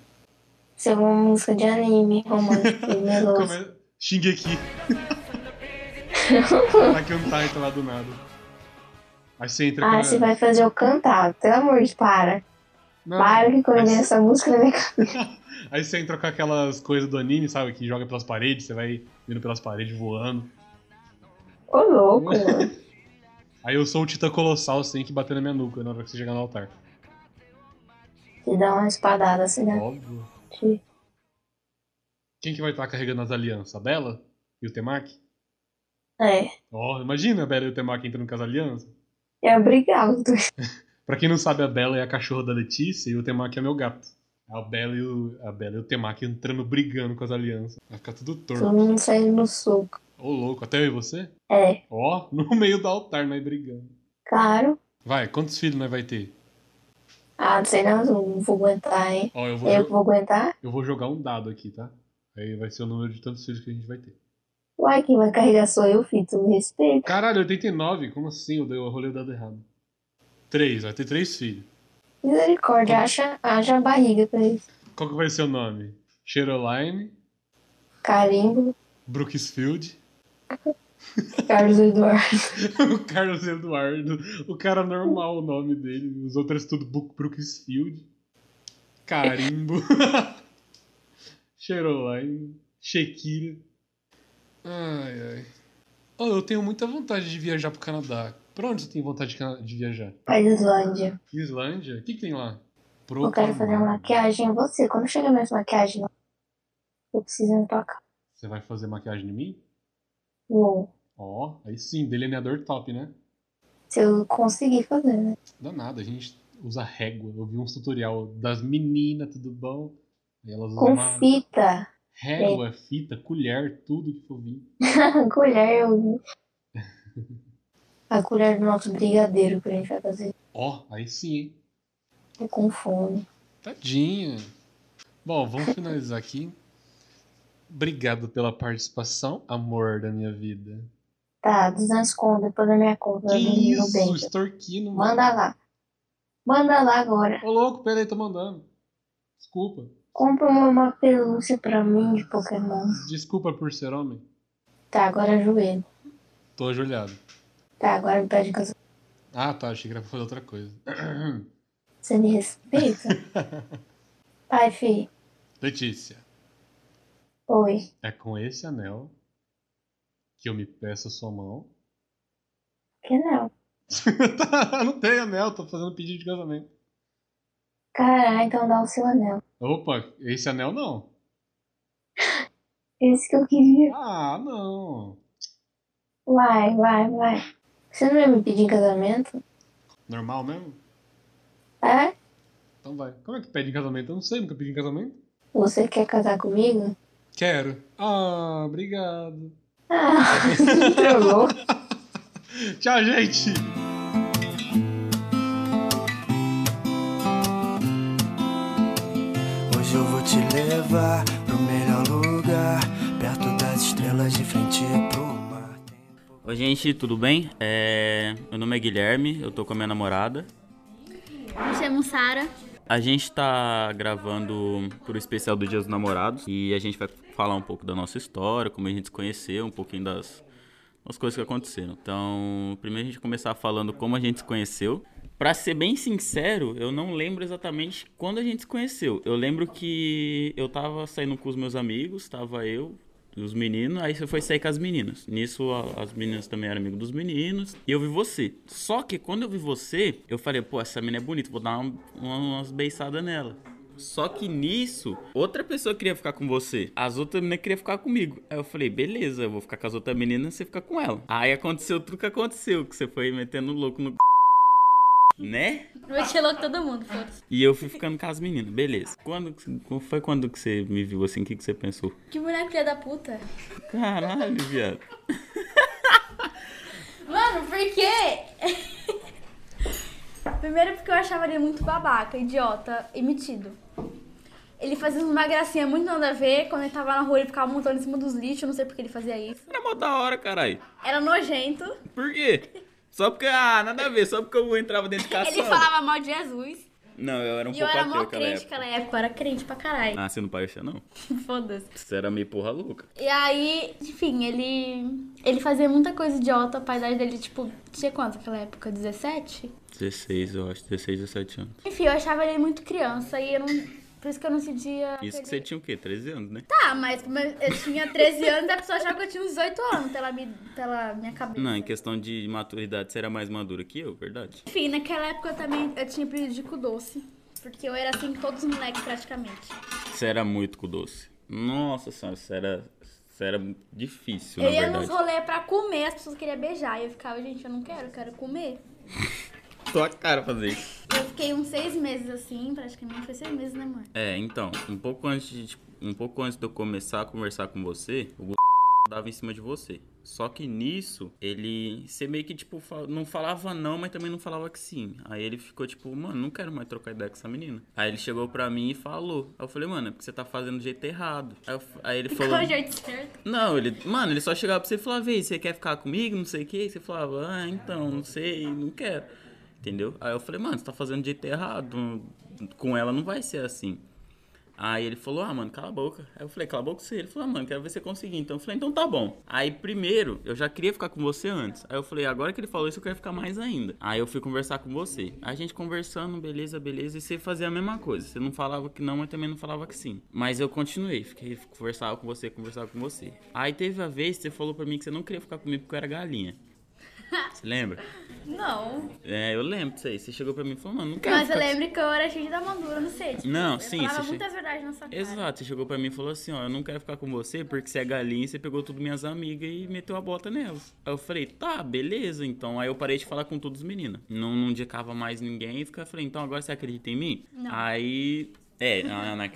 Isso é uma música de anime, romântico e meloso. Come... Shingeki. Aqui um Titan lá do nada. Aí você entra com Ah, você vai fazer eu cantar, pelo amor de para. Não, Para que quando aí vem essa música na minha cabeça. Aí você entra com aquelas coisas do anime, sabe? Que joga pelas paredes, você vai indo pelas paredes voando. Ô louco, mano. Aí eu sou o Titã Colossal, você tem que bater na minha nuca na hora que você chegar no altar. Te dá uma espadada assim, né? Óbvio. Quem que vai estar carregando as alianças? A Bela? E o Temaki? É, Ó, imagina a Bela e o Temaki entrando com as alianças. É obrigado. Pra quem não sabe, a Bela é a cachorra da Letícia e o Temaki é meu gato. A Bela e o, a Bela e o Temaki entrando brigando com as alianças. Vai ficar tudo torto. Todo mundo saindo no soco. Ô, louco, até eu e você? É, Ó, no meio do altar, nós brigando. claro. Vai, quantos filhos nós vai ter? Ah, não sei não, não vou aguentar, hein? Ó, eu vou, Eu vou aguentar? eu vou jogar um dado aqui, tá? Aí vai ser o número de tantos filhos que a gente vai ter. Uai, quem vai carregar sou eu, filho, tu me respeita. Caralho, 89? Como assim? Eu, dei, o dado errado. Três, vai ter três filhos. Misericórdia, acha, haja a barriga pra isso. Qual que vai ser o nome? Cheroline, Carimbo, Brooksfield, Carlos Eduardo. o Carlos Eduardo, o cara normal o nome dele, os outros tudo Brooksfield, Carimbo, Cheroline, Shekira. Ai, ai. Oh, eu tenho muita vontade de viajar pro Canadá. Pra onde você tem vontade de, viajar? Pra Islândia. Islândia? O que, que tem lá? Eu quero fazer maquiagem em você. Quando chega minhas maquiagens, não. eu preciso ir tua casa. Você vai fazer maquiagem em mim? Uou. Ó, aí sim, delineador top, né? Se eu conseguir fazer, né? Danado, a gente usa régua. Eu vi um tutorial das meninas, tudo bom? Aí elas usam Com uma fita. Régua, fita, colher, tudo que for vir. colher, eu vi. A colher do nosso brigadeiro que a gente vai fazer. Ó, aí sim, hein? Tô com fome. Tadinha. Bom, vamos finalizar aqui. Obrigado pela participação, amor da minha vida. Tá, 200 conto depois da minha conta. Que isso, extorquindo. Manda lá. Manda lá agora. Ô louco, peraí, tô mandando. Desculpa. Compra uma, pelúcia pra mim de Pokémon. Desculpa por ser homem. Tá, agora ajoelho. Tô ajoelhado. Tá, agora me pede casamento. Ah, tá, achei que era pra fazer outra coisa. Você me respeita? Pai, filho. Letícia, Oi. é com esse anel que eu me peço a sua mão. Que? Tá, não tem anel, tô fazendo pedido de casamento. Caralho, então dá o seu anel. Opa, esse anel não. Esse que eu queria. Ah, não. Vai, vai, vai. Você não ia me pedir em casamento? Normal mesmo? É? Então vai. Como é que pede em casamento? Eu não sei, nunca pedi em casamento. Você quer casar comigo? Quero. Ah, obrigado. Ah, trollou. Tchau, gente. Te levar pro melhor lugar, perto das estrelas de frente pro mar. Oi, gente, tudo bem? É, Meu nome é Guilherme, eu tô com a minha namorada. Me chamo Sara. A gente tá gravando pro especial do Dia dos Namorados e a gente vai falar um pouco da nossa história, como a gente se conheceu, um pouquinho das, das coisas que aconteceram. Então, primeiro a gente começar falando como a gente se conheceu. Pra ser bem sincero, eu não lembro exatamente quando a gente se conheceu. Eu lembro que eu tava saindo com os meus amigos, tava eu, e os meninos, aí você foi sair com as meninas. Nisso, as meninas também eram amigos dos meninos. E eu vi você. Só que quando eu vi você, eu falei, pô, essa menina é bonita, vou dar uma- uma- umas beiçadas nela. Só que nisso, outra pessoa queria ficar com você. As outras meninas queriam ficar comigo. Aí eu falei, beleza, eu vou ficar com as outras meninas e você fica com ela. Aí aconteceu tudo que aconteceu, que você foi metendo louco no. Né? Eu meti louco todo mundo, foda-se. E eu fui ficando com as meninas, beleza. Quando, foi quando que você me viu assim? O que, que você pensou? Que mulher filha da puta. Caralho, viado. Mano, por quê? Primeiro porque eu achava ele muito babaca, idiota e metido. Ele fazia uma gracinha muito nada a ver. Quando ele tava na rua, ele ficava montando em cima dos lixos. Eu não sei porque ele fazia isso. Era mó da hora, caralho. Era nojento. Por quê? Só porque, ah, nada a ver, só porque eu entrava dentro de caçamba. Ele falava mal de Jesus. Não, eu era um e eu pouco era mó ateu naquela crente época. naquela época, eu era crente pra caralho. Ah, você não parecia, não? Foda-se. Você era meio porra louca. E aí, enfim, ele. Ele fazia muita coisa idiota, a idade dele, tipo, tinha quanto naquela época? 17? 16, eu acho. 16, 17 anos. Enfim, eu achava ele muito criança e eu não. Por isso que eu não sentia. Isso que você tinha o quê? 13 anos, né? Tá, mas como eu eu tinha 13 anos, a pessoa achava que eu tinha uns 18 anos pela, mi- pela minha cabeça. Não, em questão de maturidade, você era mais madura que eu, verdade? Enfim, naquela época eu também eu tinha cu doce. Porque eu era assim com todos os moleques praticamente. Você era muito com doce. Nossa senhora, você era, você era difícil, eu na ia verdade. nos rolês pra comer, as pessoas queriam beijar. E eu ficava, gente, eu não quero, eu quero comer. Tua cara fazer isso. Eu fiquei uns seis meses assim, praticamente. Foi seis meses, né, amor? É, então, um pouco antes de, tipo, um pouco antes de eu começar a conversar com você, o Gustavo dava em cima de você. Só que nisso, ele. Você meio que, tipo, não falava não, mas também não falava que sim. Aí ele ficou tipo, mano, não quero mais trocar ideia com essa menina. Aí ele chegou pra mim e falou. Aí eu falei, mano, é porque você tá fazendo do jeito errado. Aí, eu aí ele falou. O jeito certo? Não, ele. Mano, ele só chegava pra você e falava, vê, você quer ficar comigo? Não sei o que. Você falava, ah, então, não sei, não quero. Entendeu? Aí eu falei, mano, você tá fazendo do jeito errado. Com ela não vai ser assim. Aí ele falou, ah, mano, cala a boca. Aí eu falei, cala a boca você. Ele falou, ah, mano, quero ver você conseguir. Então eu falei, então tá bom. Aí primeiro, eu já queria ficar com você antes. Aí eu falei, agora que ele falou isso, eu quero ficar mais ainda. Aí eu fui conversar com você. A gente conversando, beleza, beleza. E você fazia a mesma coisa. Você não falava que não, mas também não falava que sim. Mas eu continuei. Fiquei, conversava com você, conversava com você. Aí teve a vez que você falou pra mim que você não queria ficar comigo porque eu era galinha. Você lembra? Não. É, eu lembro disso aí. Você chegou pra mim e falou, mano, não quero Mas eu lembro que eu era cheia da mandura, não sei. Tipo, Não, eu sim, falava você che- muitas verdades na sua cara. Exato, você chegou pra mim e falou assim, ó, eu não quero ficar com você porque você é galinha e você pegou tudo minhas amigas e meteu a bota nelas. Aí eu falei, tá, beleza, então. Aí eu parei de falar com todos os meninos. Não, não indicava mais ninguém e falei, então agora você acredita em mim? Não. Aí, é, na- na-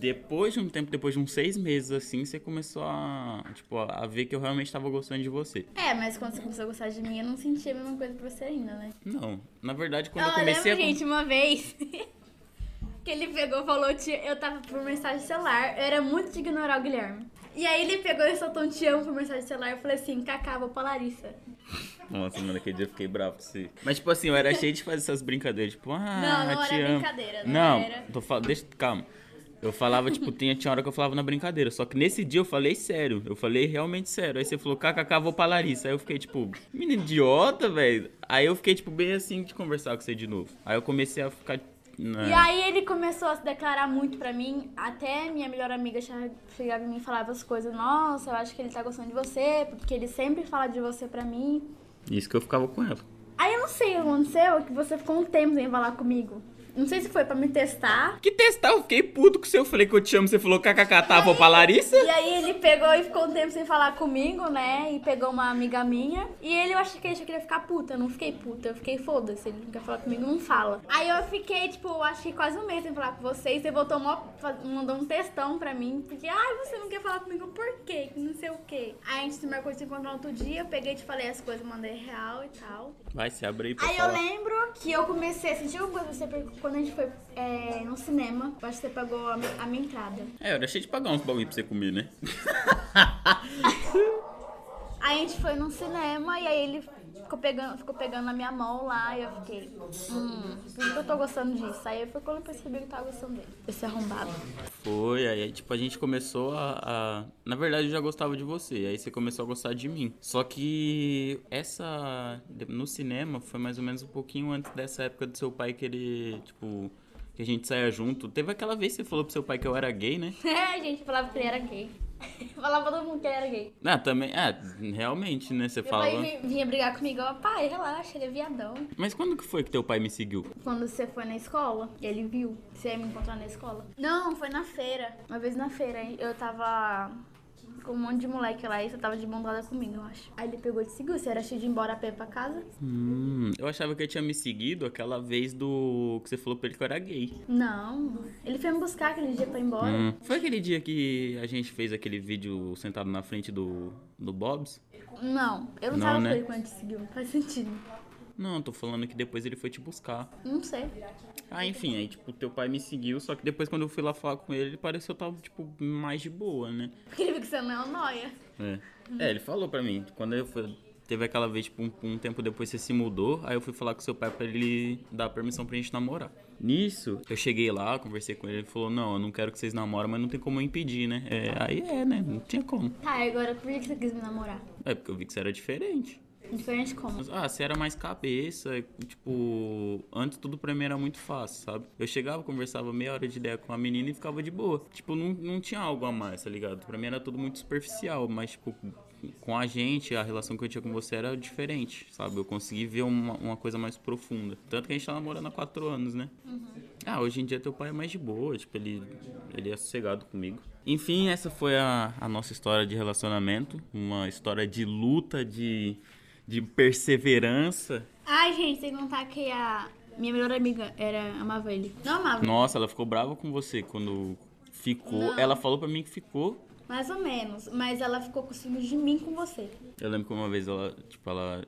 depois de um tempo, depois de uns seis meses assim, você começou a, tipo, a ver que eu realmente tava gostando de você. É, mas quando você começou a gostar de mim, eu não sentia a mesma coisa pra você ainda, né? Não, na verdade, quando eu, eu comecei lembro, a... gente, uma vez que ele pegou e falou, "Tia", eu tava por mensagem celular, eu era muito de ignorar o Guilherme. E aí ele pegou e soltou um te amo por mensagem de celular, eu falei assim, Cacá, vou pra Larissa. Nossa, mano, aquele dia eu fiquei bravo com você. Mas, tipo assim, eu era cheio de fazer essas brincadeiras, tipo, ah, Não, não te era amo. brincadeira, não Não, era. tô falando, deixa, calma. Eu falava, tipo, tinha, tinha hora que eu falava na brincadeira. Só que nesse dia eu falei sério. Eu falei realmente sério. Aí você falou, kkk, vou pra Larissa. Aí eu fiquei, tipo, menino idiota, velho. Aí eu fiquei, tipo, bem assim de conversar com você de novo. Aí eu comecei a ficar. Né, E aí ele começou a se declarar muito pra mim, até minha melhor amiga che- chegava em mim e falava as coisas, nossa, eu acho que ele tá gostando de você, porque ele sempre fala de você pra mim. Isso que eu ficava com ela. Aí eu não sei o que aconteceu, que você ficou um tempo sem falar comigo. Não sei se foi pra me testar. Que testar? Eu fiquei puto com você. Eu falei que eu te amo. Você falou kkk, tá, vou pra Larissa. E aí ele pegou e ficou um tempo sem falar comigo, né? E pegou uma amiga minha. E ele, eu achei que ele já queria ficar puta. Eu não fiquei puta. Eu fiquei foda-se. Ele não quer falar comigo, não fala. Aí eu fiquei, tipo, acho que quase um mês sem falar com vocês. Você voltou, mó, mandou um textão pra mim. Porque, ai, você não quer falar comigo por quê? Que Não sei o quê. Aí a gente se marcou de se encontrar outro dia. Eu peguei e te falei as coisas, mandei real e tal. Vai, se abre aí pra Aí eu falar. lembro que eu comecei a sentir alguma coisa você porque quando a gente foi é, no cinema. Eu acho que você pagou a, a minha entrada. É, eu deixei de pagar uns bagulho pra você comer, né? Aí a gente foi num cinema e aí ele ficou pegando, ficou pegando na minha mão lá e eu fiquei, hum, por que eu tô gostando disso? Aí foi quando eu percebi que eu tava gostando dele, esse arrombado. Foi, aí tipo, a gente começou a, a- Na verdade, eu já gostava de você, aí você começou a gostar de mim. Só que essa. No cinema foi mais ou menos um pouquinho antes dessa época do seu pai querer, tipo, que a gente saia junto. Teve aquela vez que você falou pro seu pai que eu era gay, né? É, a gente falava que ele era gay. falava todo mundo que ele era gay. Ah, também. É, realmente, né? Você Meu fala. pai vinha, brigar comigo, eu, pai, relaxa, ele é viadão. Mas quando que foi que teu pai me seguiu? Quando você foi na escola, ele viu, você ia me encontrar na escola. Não, foi na feira. Uma vez na feira, eu tava com um monte de moleque lá e você tava de bondada comigo, eu acho. Aí ele pegou e te seguiu, você era cheio de ir embora a pé pra casa? Hum, eu achava que ele tinha me seguido aquela vez do. que você falou pra ele que eu era gay. Não, ele foi me buscar aquele dia pra ir embora. Hum. Foi aquele dia que a gente fez aquele vídeo sentado na frente do, do Bob's? Não, eu não, Não, tava né? com ele quando te seguiu, faz sentido. Não, tô falando que depois ele foi te buscar. Não sei. Ah, enfim, aí, tipo, teu pai me seguiu, só que depois quando eu fui lá falar com ele, ele pareceu estar, tipo, mais de boa, né? Porque ele viu que você não é um noia. É. É, ele falou pra mim, quando eu fui, teve aquela vez, tipo, um, um tempo depois você se mudou, aí eu fui falar com seu pai pra ele dar permissão pra gente namorar. Nisso, eu cheguei lá, conversei com ele, ele falou, não, eu não quero que vocês namorem, mas não tem como eu impedir, né? É, aí é, né? Não tinha como. Tá, e agora por que você quis me namorar? É porque eu vi que você era diferente. Diferente como? Ah, você era mais cabeça, tipo, antes tudo pra mim era muito fácil, sabe? Eu chegava, conversava meia hora de ideia com a menina e ficava de boa. Tipo, não, não tinha algo a mais, tá ligado? Pra mim era tudo muito superficial, mas, tipo, com a gente, a relação que eu tinha com você era diferente, sabe? Eu consegui ver uma, uma coisa mais profunda. Tanto que a gente tá namorando há quatro anos, né? Uhum. Ah, hoje em dia teu pai é mais de boa, tipo, ele, ele é sossegado comigo. Enfim, essa foi a, a nossa história de relacionamento. Uma história de luta, de, de perseverança. Ai, gente, sem contar que a minha melhor amiga era amava ele. Não amava. Nossa, ela ficou brava com você quando ficou. Não. Ela falou pra mim que ficou. Mais ou menos. Mas ela ficou com ciúmes de mim com você. Eu lembro que uma vez ela, tipo, ela,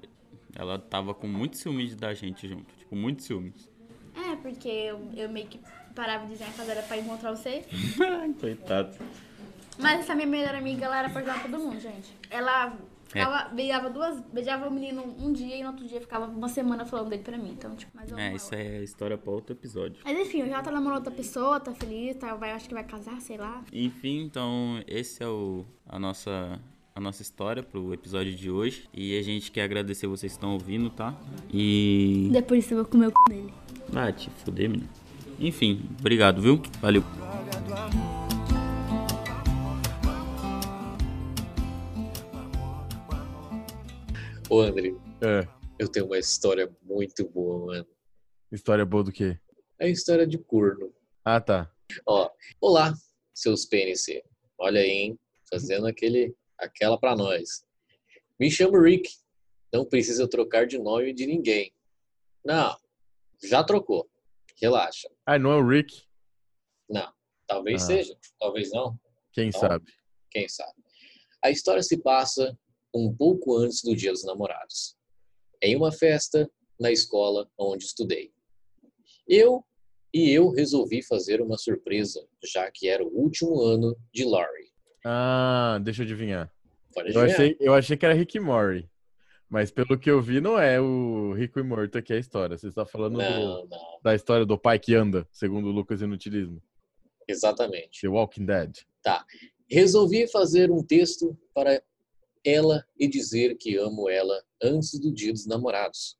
ela tava com muito ciúmes da gente junto. Tipo, muito ciúmes. É, porque eu, eu meio que parava de dizer que era pra encontrar você. Coitado. Mas essa minha melhor amiga, ela era apaixonada por todo mundo, gente. Ela ficava, beijava duas, beijava o menino um dia e no outro dia ficava uma semana falando dele pra mim. Então, tipo, mais ou É, menos. isso é história pra outro episódio. Mas enfim, eu já tá namorando outra pessoa, tá feliz, tá, vai, acho que vai casar, sei lá. Enfim, então esse é o, a, nossa, a nossa história pro episódio de hoje. E a gente quer agradecer vocês que estão ouvindo, tá? E. Depois eu vou comer o c dele. Ah, te fuder, menino. Enfim, obrigado, viu? Valeu. Ô, André, É. eu tenho uma história muito boa, mano. História boa do quê? É a história de corno. Ah, tá. Ó, olá, seus PNC. Olha aí, hein? Fazendo aquele, aquela pra nós. Me chamo Rick. Não precisa trocar de nome de ninguém. Não, já trocou. Relaxa. Ah, não é o Rick? Não, talvez Ah. seja, talvez não. Quem Então, sabe? Quem sabe? A história se passa um pouco antes do Dia dos Namorados, em uma festa na escola onde estudei. Eu e eu resolvi fazer uma surpresa, já que era o último ano de Laurie. Ah, deixa eu adivinhar. Pode Eu adivinhar. achei, eu achei que era Rick e Morty. Mas pelo que eu vi, não é o Rico e Morto aqui a história. Você está falando do- Não, não, da história do pai que anda, segundo o Lucas Inutilismo. exatamente. The Walking Dead. Tá. Resolvi fazer um texto para ela e dizer que amo ela antes do dia dos namorados.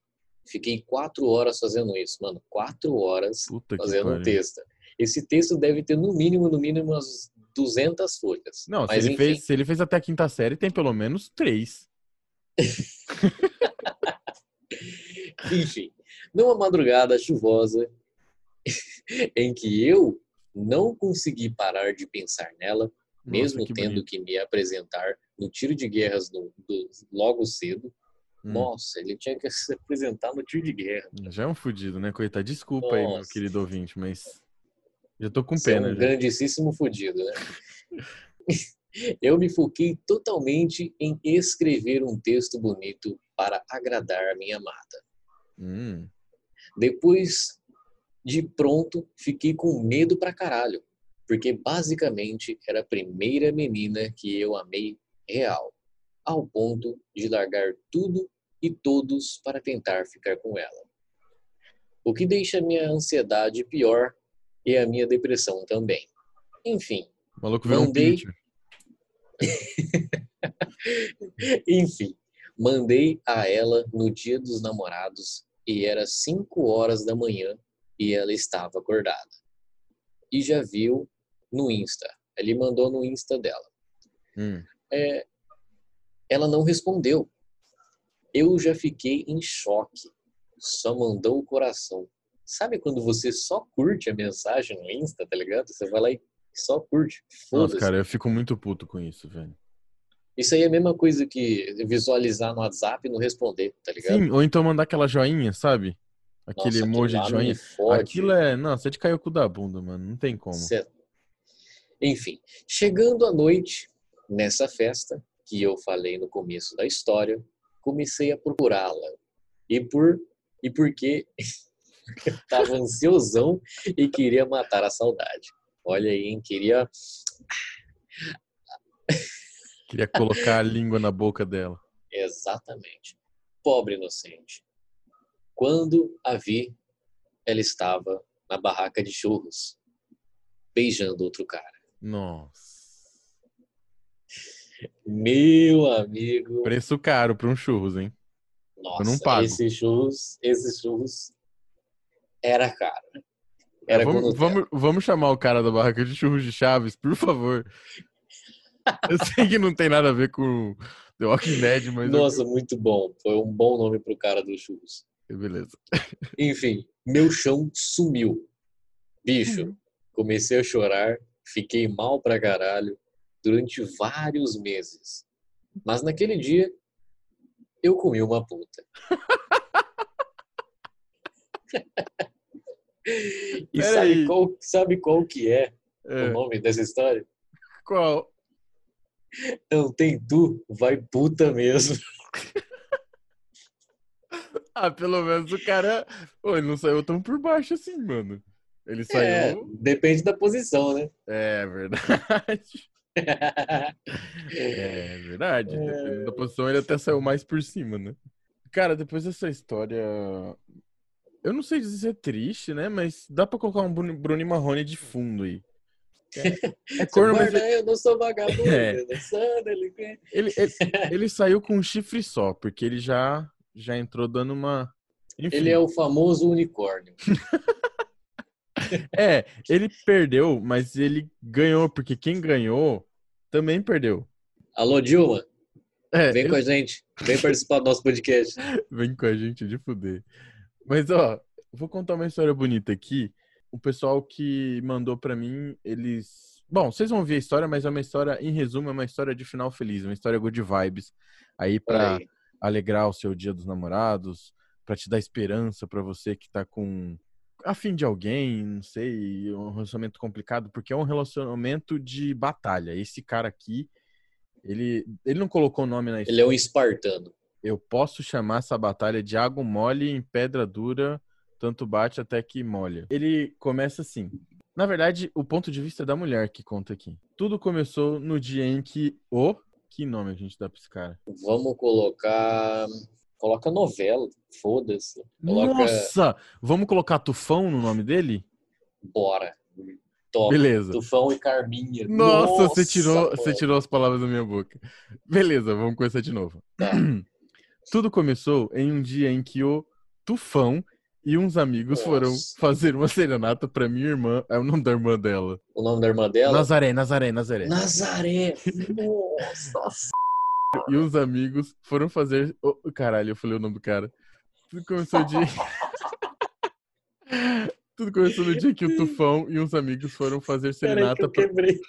Fiquei quatro horas fazendo isso, mano. Quatro horas Puta fazendo um texto. Esse texto deve ter no mínimo, no mínimo, umas 200 folhas. Não, se Mas ele, enfim, fez, se ele fez até a quinta série, tem pelo menos três. enfim. Numa madrugada chuvosa, em que eu não consegui parar de pensar nela, mesmo tendo bonito. que me apresentar no tiro de guerras do- do- logo cedo. Hum. Nossa, ele tinha que se apresentar no tiro de guerra. Já é um fudido, né, coitado? Desculpa aí, meu Nossa. querido ouvinte, mas já tô com Você é pena. um já. grandíssimo fudido, né? Eu me foquei totalmente em escrever um texto bonito para agradar a minha amada. Hum, Depois de pronto, fiquei com medo pra caralho, porque basicamente era a primeira menina que eu amei real, ao ponto de largar tudo e todos para tentar ficar com ela. O que deixa minha ansiedade pior e a minha depressão também. Enfim, o maluco um Mandei- pincher. Enfim, mandei a ela no dia dos namorados e era 5 horas da manhã e ela estava acordada. E já viu no Insta. Ele mandou no Insta dela. Hum. É, ela não respondeu. Eu já fiquei em choque. Só mandou o coração. Sabe quando você só curte a mensagem no Insta, tá ligado? Você vai lá e só curte. Nossa, cara, eu fico muito puto com isso, velho. Isso aí é a mesma coisa que visualizar no WhatsApp e não responder, tá ligado? Sim, ou então mandar aquela joinha, sabe? Aquele Nossa, emoji de joinha. Aquilo é. Não, você de cair o cu da bunda, mano. Não tem como. Cê- Enfim, chegando à noite, nessa festa que eu falei no começo da história, comecei a procurá-la. E por e porque eu tava ansiosão e queria matar a saudade. Olha aí, hein? Queria Queria colocar a língua na boca dela. Exatamente. Pobre inocente. Quando a vi, ela estava na barraca de churros, beijando outro cara. Nossa. Meu amigo. Preço caro pra um churros, hein? Nossa, Eu não pago. esses churros, esses churros era caro. Era com vamos, vamos, vamos chamar o cara da barraca de churros de Chaves, por favor. Eu sei que não tem nada a ver com The Walking Dead, mas. eu- Nossa, muito bom. Foi um bom nome pro cara dos churros. Beleza. Enfim, meu chão sumiu. Bicho, comecei a chorar, fiquei mal pra caralho durante vários meses. Mas naquele dia, eu comi uma puta. e sabe qual, sabe qual que é, É. o nome dessa história? Qual? Não tem tu, vai puta mesmo. Ah, pelo menos o cara. Pô, ele não saiu tão por baixo assim, mano. Ele É, saiu. depende da posição, né? É, verdade. É verdade. Dependendo da posição, ele até saiu mais por cima, né? Cara, depois dessa história. Eu não sei dizer se é triste, né? Mas dá pra colocar um Bruno Marrone de fundo aí. É, é corno, mas Guarda, eu não sou vagabundo, É. sou delinquente. ele, ele, ele saiu com um chifre só, porque ele já, já entrou dando uma. Enfim. Ele é o famoso unicórnio. É, ele perdeu, mas ele ganhou, porque quem ganhou também perdeu. Alô, Dilma, É, vem ele- com a gente. Vem participar do nosso podcast. Vem com a gente de fuder. Mas, ó, vou contar uma história bonita aqui. O pessoal que mandou pra mim, eles. Bom, vocês vão ver a história, mas é uma história, em resumo, é uma história de final feliz, uma história good vibes. Aí aí. alegrar o seu dia dos namorados, pra te dar esperança pra você que tá com a fim de alguém, não sei, um relacionamento complicado, porque é um relacionamento de batalha. Esse cara aqui, ele, ele não colocou o nome na Ele é um espartano. eu posso chamar essa batalha de água mole em pedra dura, tanto bate até que molha. Ele começa assim. Na verdade, o ponto de vista é da mulher que conta aqui. Tudo começou no dia em que o. Que nome a gente dá pra esse cara? Vamos colocar. Coloca novela, foda-se. Coloca. Nossa! Vamos colocar Tufão no nome dele? Bora. Beleza. Tufão e Carminha. Nossa, você tirou, você tirou as palavras da minha boca. Beleza, vamos começar de novo. Tá. Tudo começou em um dia em que o Tufão e uns amigos foram Nossa. fazer uma serenata pra minha irmã. É o nome da irmã dela. O nome da irmã dela? Nazaré, Nazaré, Nazaré. Nazaré. Nossa. E uns amigos foram fazer. Oh, caralho, eu falei o nome do cara. Tudo começou de. Tudo começou no dia que o Tufão e uns amigos foram fazer Peraí que serenata eu pra. quebrei.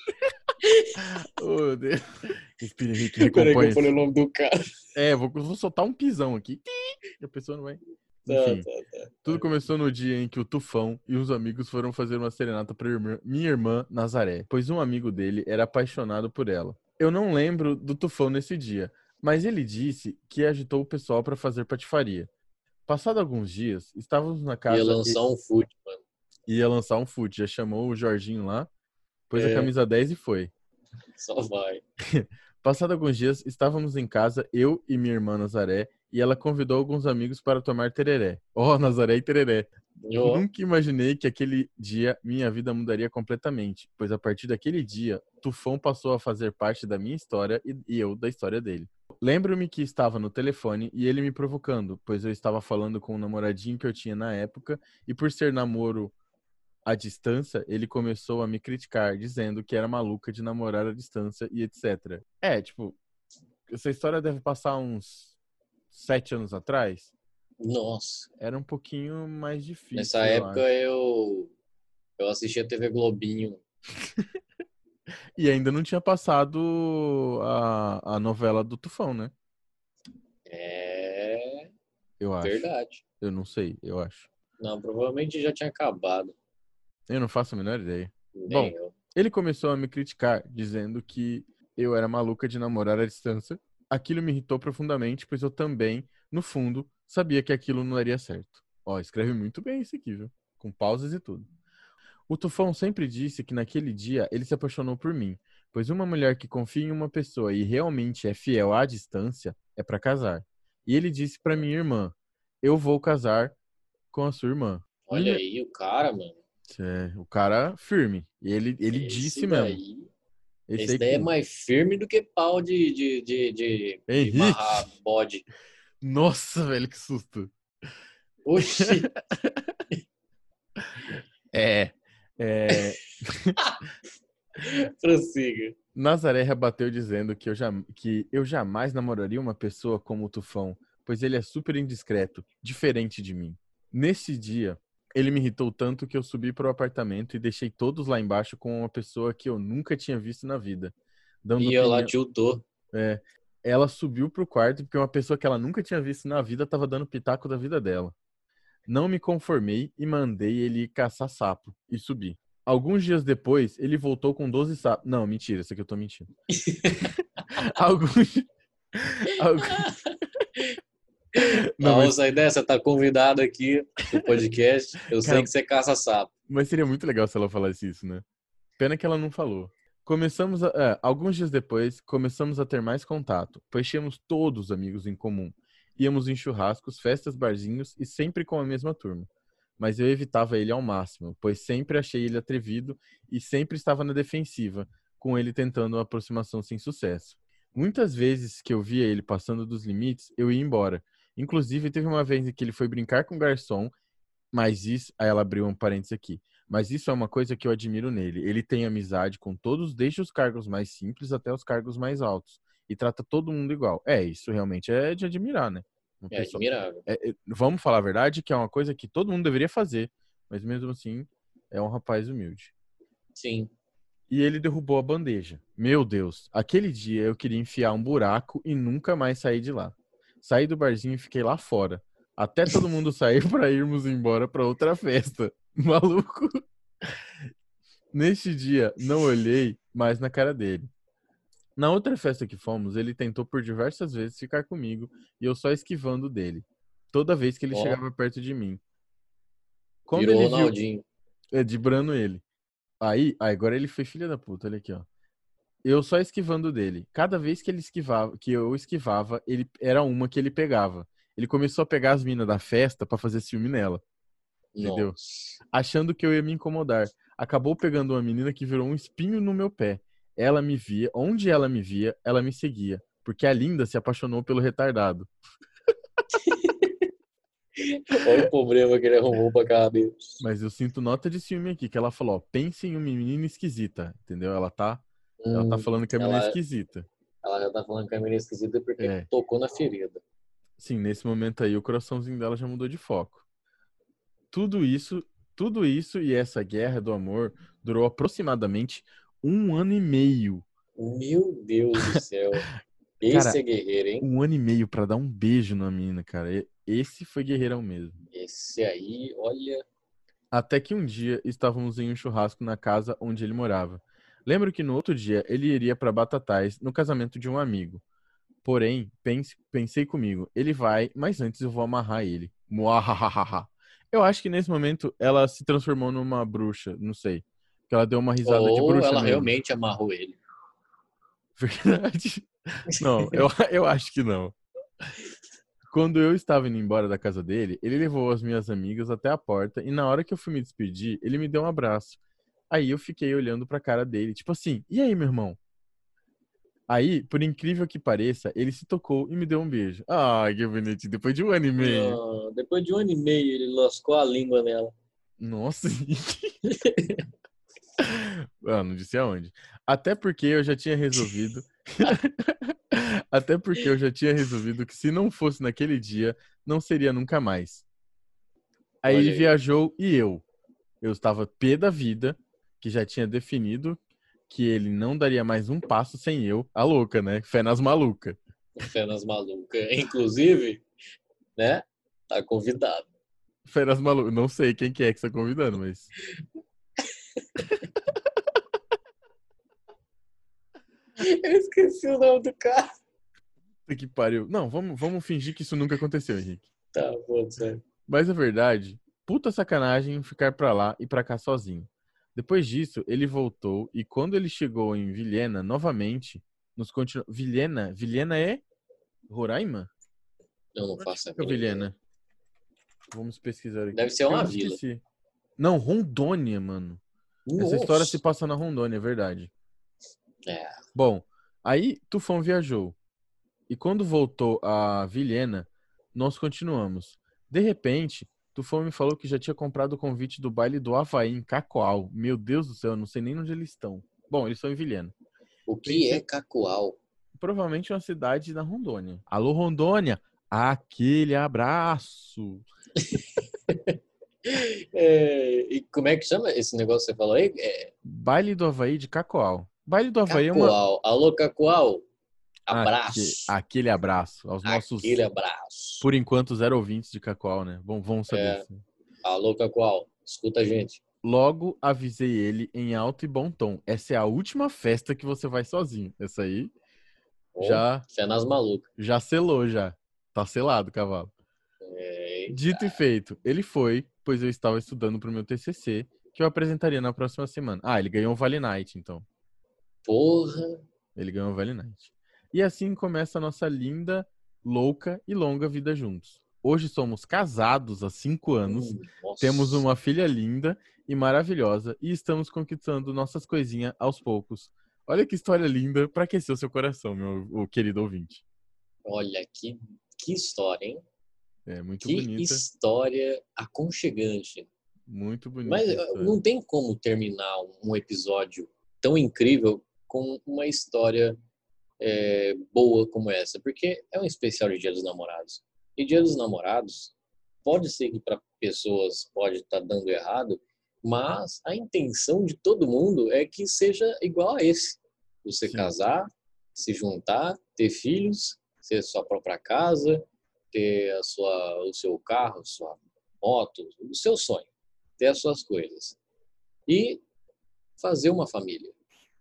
Oh, meu Deus. Respira, Henrique, Peraí que eu falei o nome do cara. É, vou, vou soltar um pisão aqui. A pessoa não vai. Tá, Enfim, tá, tá. tudo começou no dia em que o Tufão e os amigos foram fazer uma serenata para minha irmã Nazaré, pois um amigo dele era apaixonado por ela. Eu não lembro do Tufão nesse dia, mas ele disse que agitou o pessoal para fazer patifaria. Passado alguns dias, estávamos na casa. Ia lançar um fute, mano. Ia lançar um fute. Já chamou o Jorginho lá, pôs a É. camisa 10 e foi. Só vai. Passado alguns dias, estávamos em casa, eu e minha irmã Nazaré, e ela convidou alguns amigos para tomar tereré. Oh, Nazaré e tereré. Ó. Nunca imaginei que aquele dia minha vida mudaria completamente, pois a partir daquele dia, Tufão passou a fazer parte da minha história e, e eu da história dele. Lembro-me que estava no telefone e ele me provocando, pois eu estava falando com um namoradinho que eu tinha na época, e por ser namoro à distância, ele começou a me criticar, dizendo que era maluca de namorar à distância e etc. É, tipo, essa história deve passar uns sete anos atrás. Nossa. Era um pouquinho mais difícil. Nessa eu época acho. eu. Eu assistia TV Globinho. E ainda não tinha passado a, a novela do Tufão, né? É. Eu acho. Verdade. Eu não sei, eu acho. Não, provavelmente já tinha acabado. Eu não faço a menor ideia. Nem Bom, eu. ele começou a me criticar, dizendo que eu era maluca de namorar à distância. Aquilo me irritou profundamente, pois eu também, no fundo, sabia que aquilo não daria certo. Ó, escreve muito bem isso aqui, viu? Com pausas e tudo. O Tufão sempre disse que naquele dia ele se apaixonou por mim, pois uma mulher que confia em uma pessoa e realmente é fiel à distância é pra casar. E ele disse pra minha irmã: Eu vou casar com a sua irmã. Olha Minha- aí o cara, mano. É, o cara firme. E ele, ele Esse disse daí- mesmo. Esse, aí daí é que- mais firme do que pau de, de, de, de, de Henrique. amarrar bode. Nossa, velho, que susto. Oxi. É. é... Prossiga. Nazaré rebateu dizendo que eu, jam... que eu jamais namoraria uma pessoa como o Tufão, pois ele é super indiscreto, diferente de mim. Nesse dia, ele me irritou tanto que eu subi para o apartamento e deixei todos lá embaixo com uma pessoa que eu nunca tinha visto na vida. Dando E ela opinião- tiltou. É, ela subiu pro quarto porque uma pessoa que ela nunca tinha visto na vida tava dando pitaco da vida dela. Não me conformei e mandei ele caçar sapo e subir. Alguns dias depois, ele voltou com 12 sapos. Não, mentira, isso aqui eu tô mentindo. Alguns. Alguns... Não, Não, mas- sai dessa, tá convidado aqui no podcast. Eu sei Cara, que você caça sapo. Mas seria muito legal se ela falasse isso, né? Pena que ela não falou. Começamos a, é, alguns dias depois, começamos a ter mais contato, pois tínhamos todos amigos em comum. Íamos em churrascos, festas, barzinhos e sempre com a mesma turma. Mas eu evitava ele ao máximo, pois sempre achei ele atrevido e sempre estava na defensiva, com ele tentando uma aproximação sem sucesso. Muitas vezes que eu via ele passando dos limites, eu ia embora. Inclusive, teve uma vez em que ele foi brincar com o garçom, mas isso. Aí ela abriu um parênteses aqui. Mas isso é uma coisa que eu admiro nele. Ele tem amizade com todos, desde os cargos mais simples até os cargos mais altos. E trata todo mundo igual. É, isso realmente é de admirar, né? Uma É pessoa- admirável. é, é, vamos falar a verdade, que é uma coisa que todo mundo deveria fazer. Mas mesmo assim, é um rapaz humilde. Sim. E ele derrubou a bandeja. Meu Deus, aquele dia eu queria enfiar um buraco e nunca mais sair de lá. Saí do barzinho e fiquei lá fora. Até todo mundo sair para irmos embora para outra festa. Maluco. Neste dia, não olhei mais na cara dele. Na outra festa que fomos, ele tentou por diversas vezes ficar comigo e eu só esquivando dele. Toda vez que ele Ó. chegava perto de mim. Quando Virou ele viu, Ronaldinho. é, dibrando ele. Aí, agora ele foi filha da puta, olha aqui, ó. Eu só esquivando dele. Cada vez que ele esquivava, que eu esquivava, ele era uma que ele pegava. Ele começou a pegar as minas da festa pra fazer ciúme nela. Entendeu? Achando que eu ia me incomodar. Acabou pegando uma menina que virou um espinho no meu pé. Ela me via, onde ela me via, ela me seguia. Porque a linda se apaixonou pelo retardado. Olha o problema que ele arrumou pra cabeça. Mas eu sinto nota de ciúme aqui, que ela falou, ó, pense em uma menina esquisita, entendeu? Ela tá, ela tá Hum, falando que a menina é esquisita. Ela já tá falando que a menina é esquisita porque É. tocou na ferida. Sim, nesse momento aí o coraçãozinho dela já mudou de foco. Tudo isso, tudo isso e essa guerra do amor durou aproximadamente um ano e meio. Meu Deus do céu. Esse Cara, é guerreiro, hein? Um ano e meio pra dar um beijo na mina, cara. Esse foi guerreirão mesmo. Esse aí, olha. Até que um dia estávamos em um churrasco na casa onde ele morava. Lembro que no outro dia ele iria para Batatais no casamento de um amigo. Porém, pense- pensei comigo, ele vai, mas antes eu vou amarrar ele. Muahahaha. Eu acho que nesse momento ela se transformou numa bruxa, não sei. Que ela deu uma risada de Ou bruxa ela mesmo. realmente amarrou ele. Verdade. Não, eu, eu acho que não. Quando eu estava indo embora da casa dele, ele levou as minhas amigas até a porta e na hora que eu fui me despedir, ele me deu um abraço. Aí eu fiquei olhando pra cara dele, tipo assim, e aí, meu irmão? Aí, por incrível que pareça, ele se tocou e me deu um beijo. Ai, que bonitinho, depois de um ano e meio. Ah, depois de um ano e meio, ele lascou a língua nela. Nossa. ah, não disse aonde. Até porque eu já tinha resolvido. Até porque eu já tinha resolvido que se não fosse naquele dia, não seria nunca mais. Aí aí. viajou e eu. Eu estava pé da vida, que já tinha definido que ele não daria mais um passo sem eu. A louca, né? Fé nas malucas. Fé nas malucas. Inclusive, né? Tá convidado. Fé nas malucas. Não sei quem que é que está convidando, mas. Eu esqueci o nome do cara. Que pariu. Não, vamos, vamos fingir que isso nunca aconteceu, Henrique. Tá, pode ser. Mas a verdade, puta sacanagem ficar pra lá e pra cá sozinho. Depois disso, ele voltou e quando ele chegou em Vilhena novamente, nos continuou. Vilhena? Vilhena é Roraima? Eu não faço a Fica mínima ideia. Vilhena. Vamos pesquisar aqui. Deve ser uma Eu vila. esqueci. Não, Rondônia, mano. Essa história se passa na Rondônia, é verdade. É. Bom, aí Tufão viajou. E quando voltou a Vilhena, nós continuamos. De repente, Tufão me falou que já tinha comprado o convite do baile do Havaí em Cacoal. Meu Deus do céu, eu não sei nem onde eles estão. Bom, eles estão em Vilhena. O que é Cacoal? Provavelmente uma cidade da Rondônia. Alô, Rondônia! Aquele abraço! É, e como é que chama esse negócio que você falou aí? É, Baile do Havaí de Cacoal. Baile do Havaí é uma. Cacoal. Alô, Cacoal. Abraço. Aque- Aquele abraço aos nossos, Aquele abraço. por enquanto, zero ouvintes de Cacoal, né? Vão, vão saber. É. Alô, Cacoal. Escuta a gente. Logo avisei ele em alto e bom tom. Essa é a última festa que você vai sozinho. Essa aí Ô, já Fé nas malucas. já selou já. Tá selado, cavalo. É, Dito e feito, ele foi, pois eu estava estudando pro meu TCC, que eu apresentaria na próxima semana. Ah, ele ganhou um Vale Night, então. porra. Ele ganhou um Vale Night. E assim começa a nossa linda, louca e longa vida juntos. Hoje somos casados há cinco anos, Hum, nossa. temos uma filha linda e maravilhosa e estamos conquistando nossas coisinhas aos poucos. Olha que história linda para aquecer o seu coração, meu querido ouvinte. Olha, que, que história, hein? É muito Que bonita, história aconchegante. muito bonita. Mas eh, não tem como terminar um episódio tão incrível com uma história eh, boa como essa, porque é um especial de Dia dos Namorados. E Dia dos Namorados pode ser que para pessoas pode estar dando errado, mas a intenção de todo mundo é que seja igual a esse. Você Sim. casar, se juntar, ter filhos, ter sua própria casa, ter a sua, o seu carro, sua moto, o seu sonho, ter as suas coisas. E fazer uma família,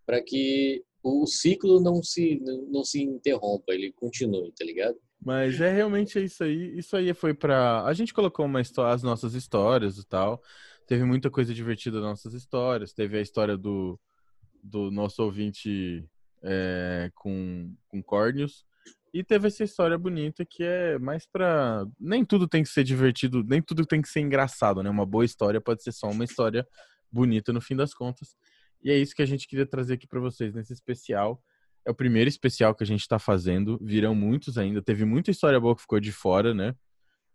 para que o ciclo não se, não se interrompa, ele continue, tá ligado? Mas é realmente isso aí. Isso aí foi pra. A gente colocou uma história, as nossas histórias e tal. Teve muita coisa divertida nas nossas histórias. Teve a história do, do nosso ouvinte é, com, com córneos. E teve essa história bonita que é mais pra. Nem tudo tem que ser divertido, nem tudo tem que ser engraçado, né? Uma boa história pode ser só uma história bonita no fim das contas. E é isso que a gente queria trazer aqui pra vocês nesse especial. É o primeiro especial que a gente tá fazendo. Virão muitos ainda. Teve muita história boa que ficou de fora, né?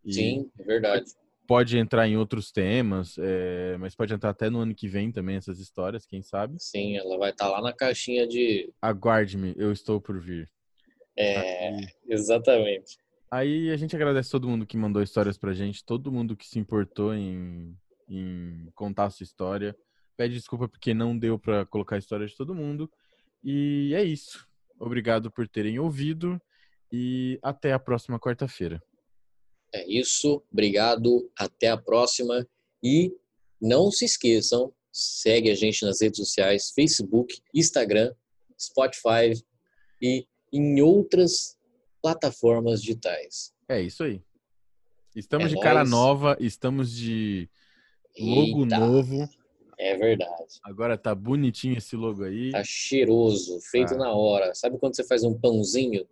E Sim, é verdade. Pode entrar em outros temas, é, mas pode entrar até no ano que vem também essas histórias, quem sabe? Sim, ela vai estar lá na caixinha de. Aguarde-me, eu estou por vir. É, exatamente. Aí a gente agradece todo mundo que mandou histórias pra gente, todo mundo que se importou em, em contar a sua história. Pede desculpa porque não deu pra colocar a história de todo mundo. E é isso. Obrigado por terem ouvido e até a próxima quarta-feira. É isso. Obrigado. Até a próxima. E não se esqueçam, segue a gente nas redes sociais, Facebook, Instagram, Spotify e em outras plataformas digitais. É isso aí. Estamos É de cara nova, estamos de logo Eita. novo. É verdade. Agora tá bonitinho esse logo aí. Tá cheiroso, feito Tá. na hora. Sabe quando você faz um pãozinho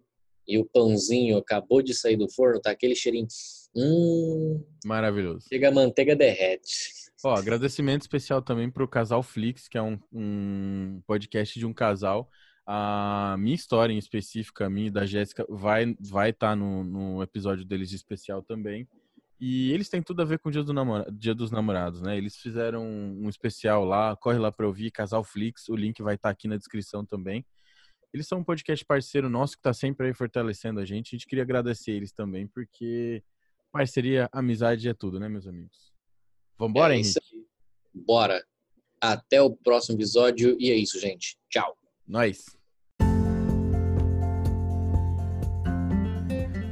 e o pãozinho acabou de sair do forno, tá aquele cheirinho. Hum, Maravilhoso. chega a manteiga derrete. Ó, agradecimento especial também pro Casal Flix, que é um, um podcast de um casal. A minha história em específico, a minha e da Jéssica, vai vai estar no, no episódio deles de especial também. E eles têm tudo a ver com o Dia, do Namora- Dia dos Namorados, né? Eles fizeram um especial lá, corre lá pra ouvir, Casal Flix, o link vai estar aqui na descrição também. Eles são um podcast parceiro nosso que tá sempre aí fortalecendo a gente. A gente queria agradecer eles também, porque parceria, amizade é tudo, né, meus amigos? Vambora, é Henrique? isso. Bora. Até o próximo episódio. E é isso, gente. Tchau. Nós.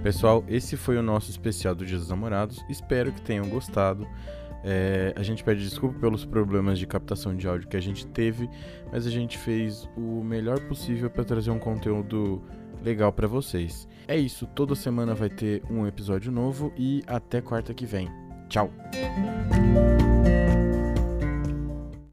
Pessoal, esse foi o nosso especial do Dia dos Namorados. Espero que tenham gostado. É, a gente pede desculpa pelos problemas de captação de áudio que a gente teve, mas a gente fez o melhor possível para trazer um conteúdo legal para vocês. É isso, toda semana vai ter um episódio novo e até quarta que vem. Tchau.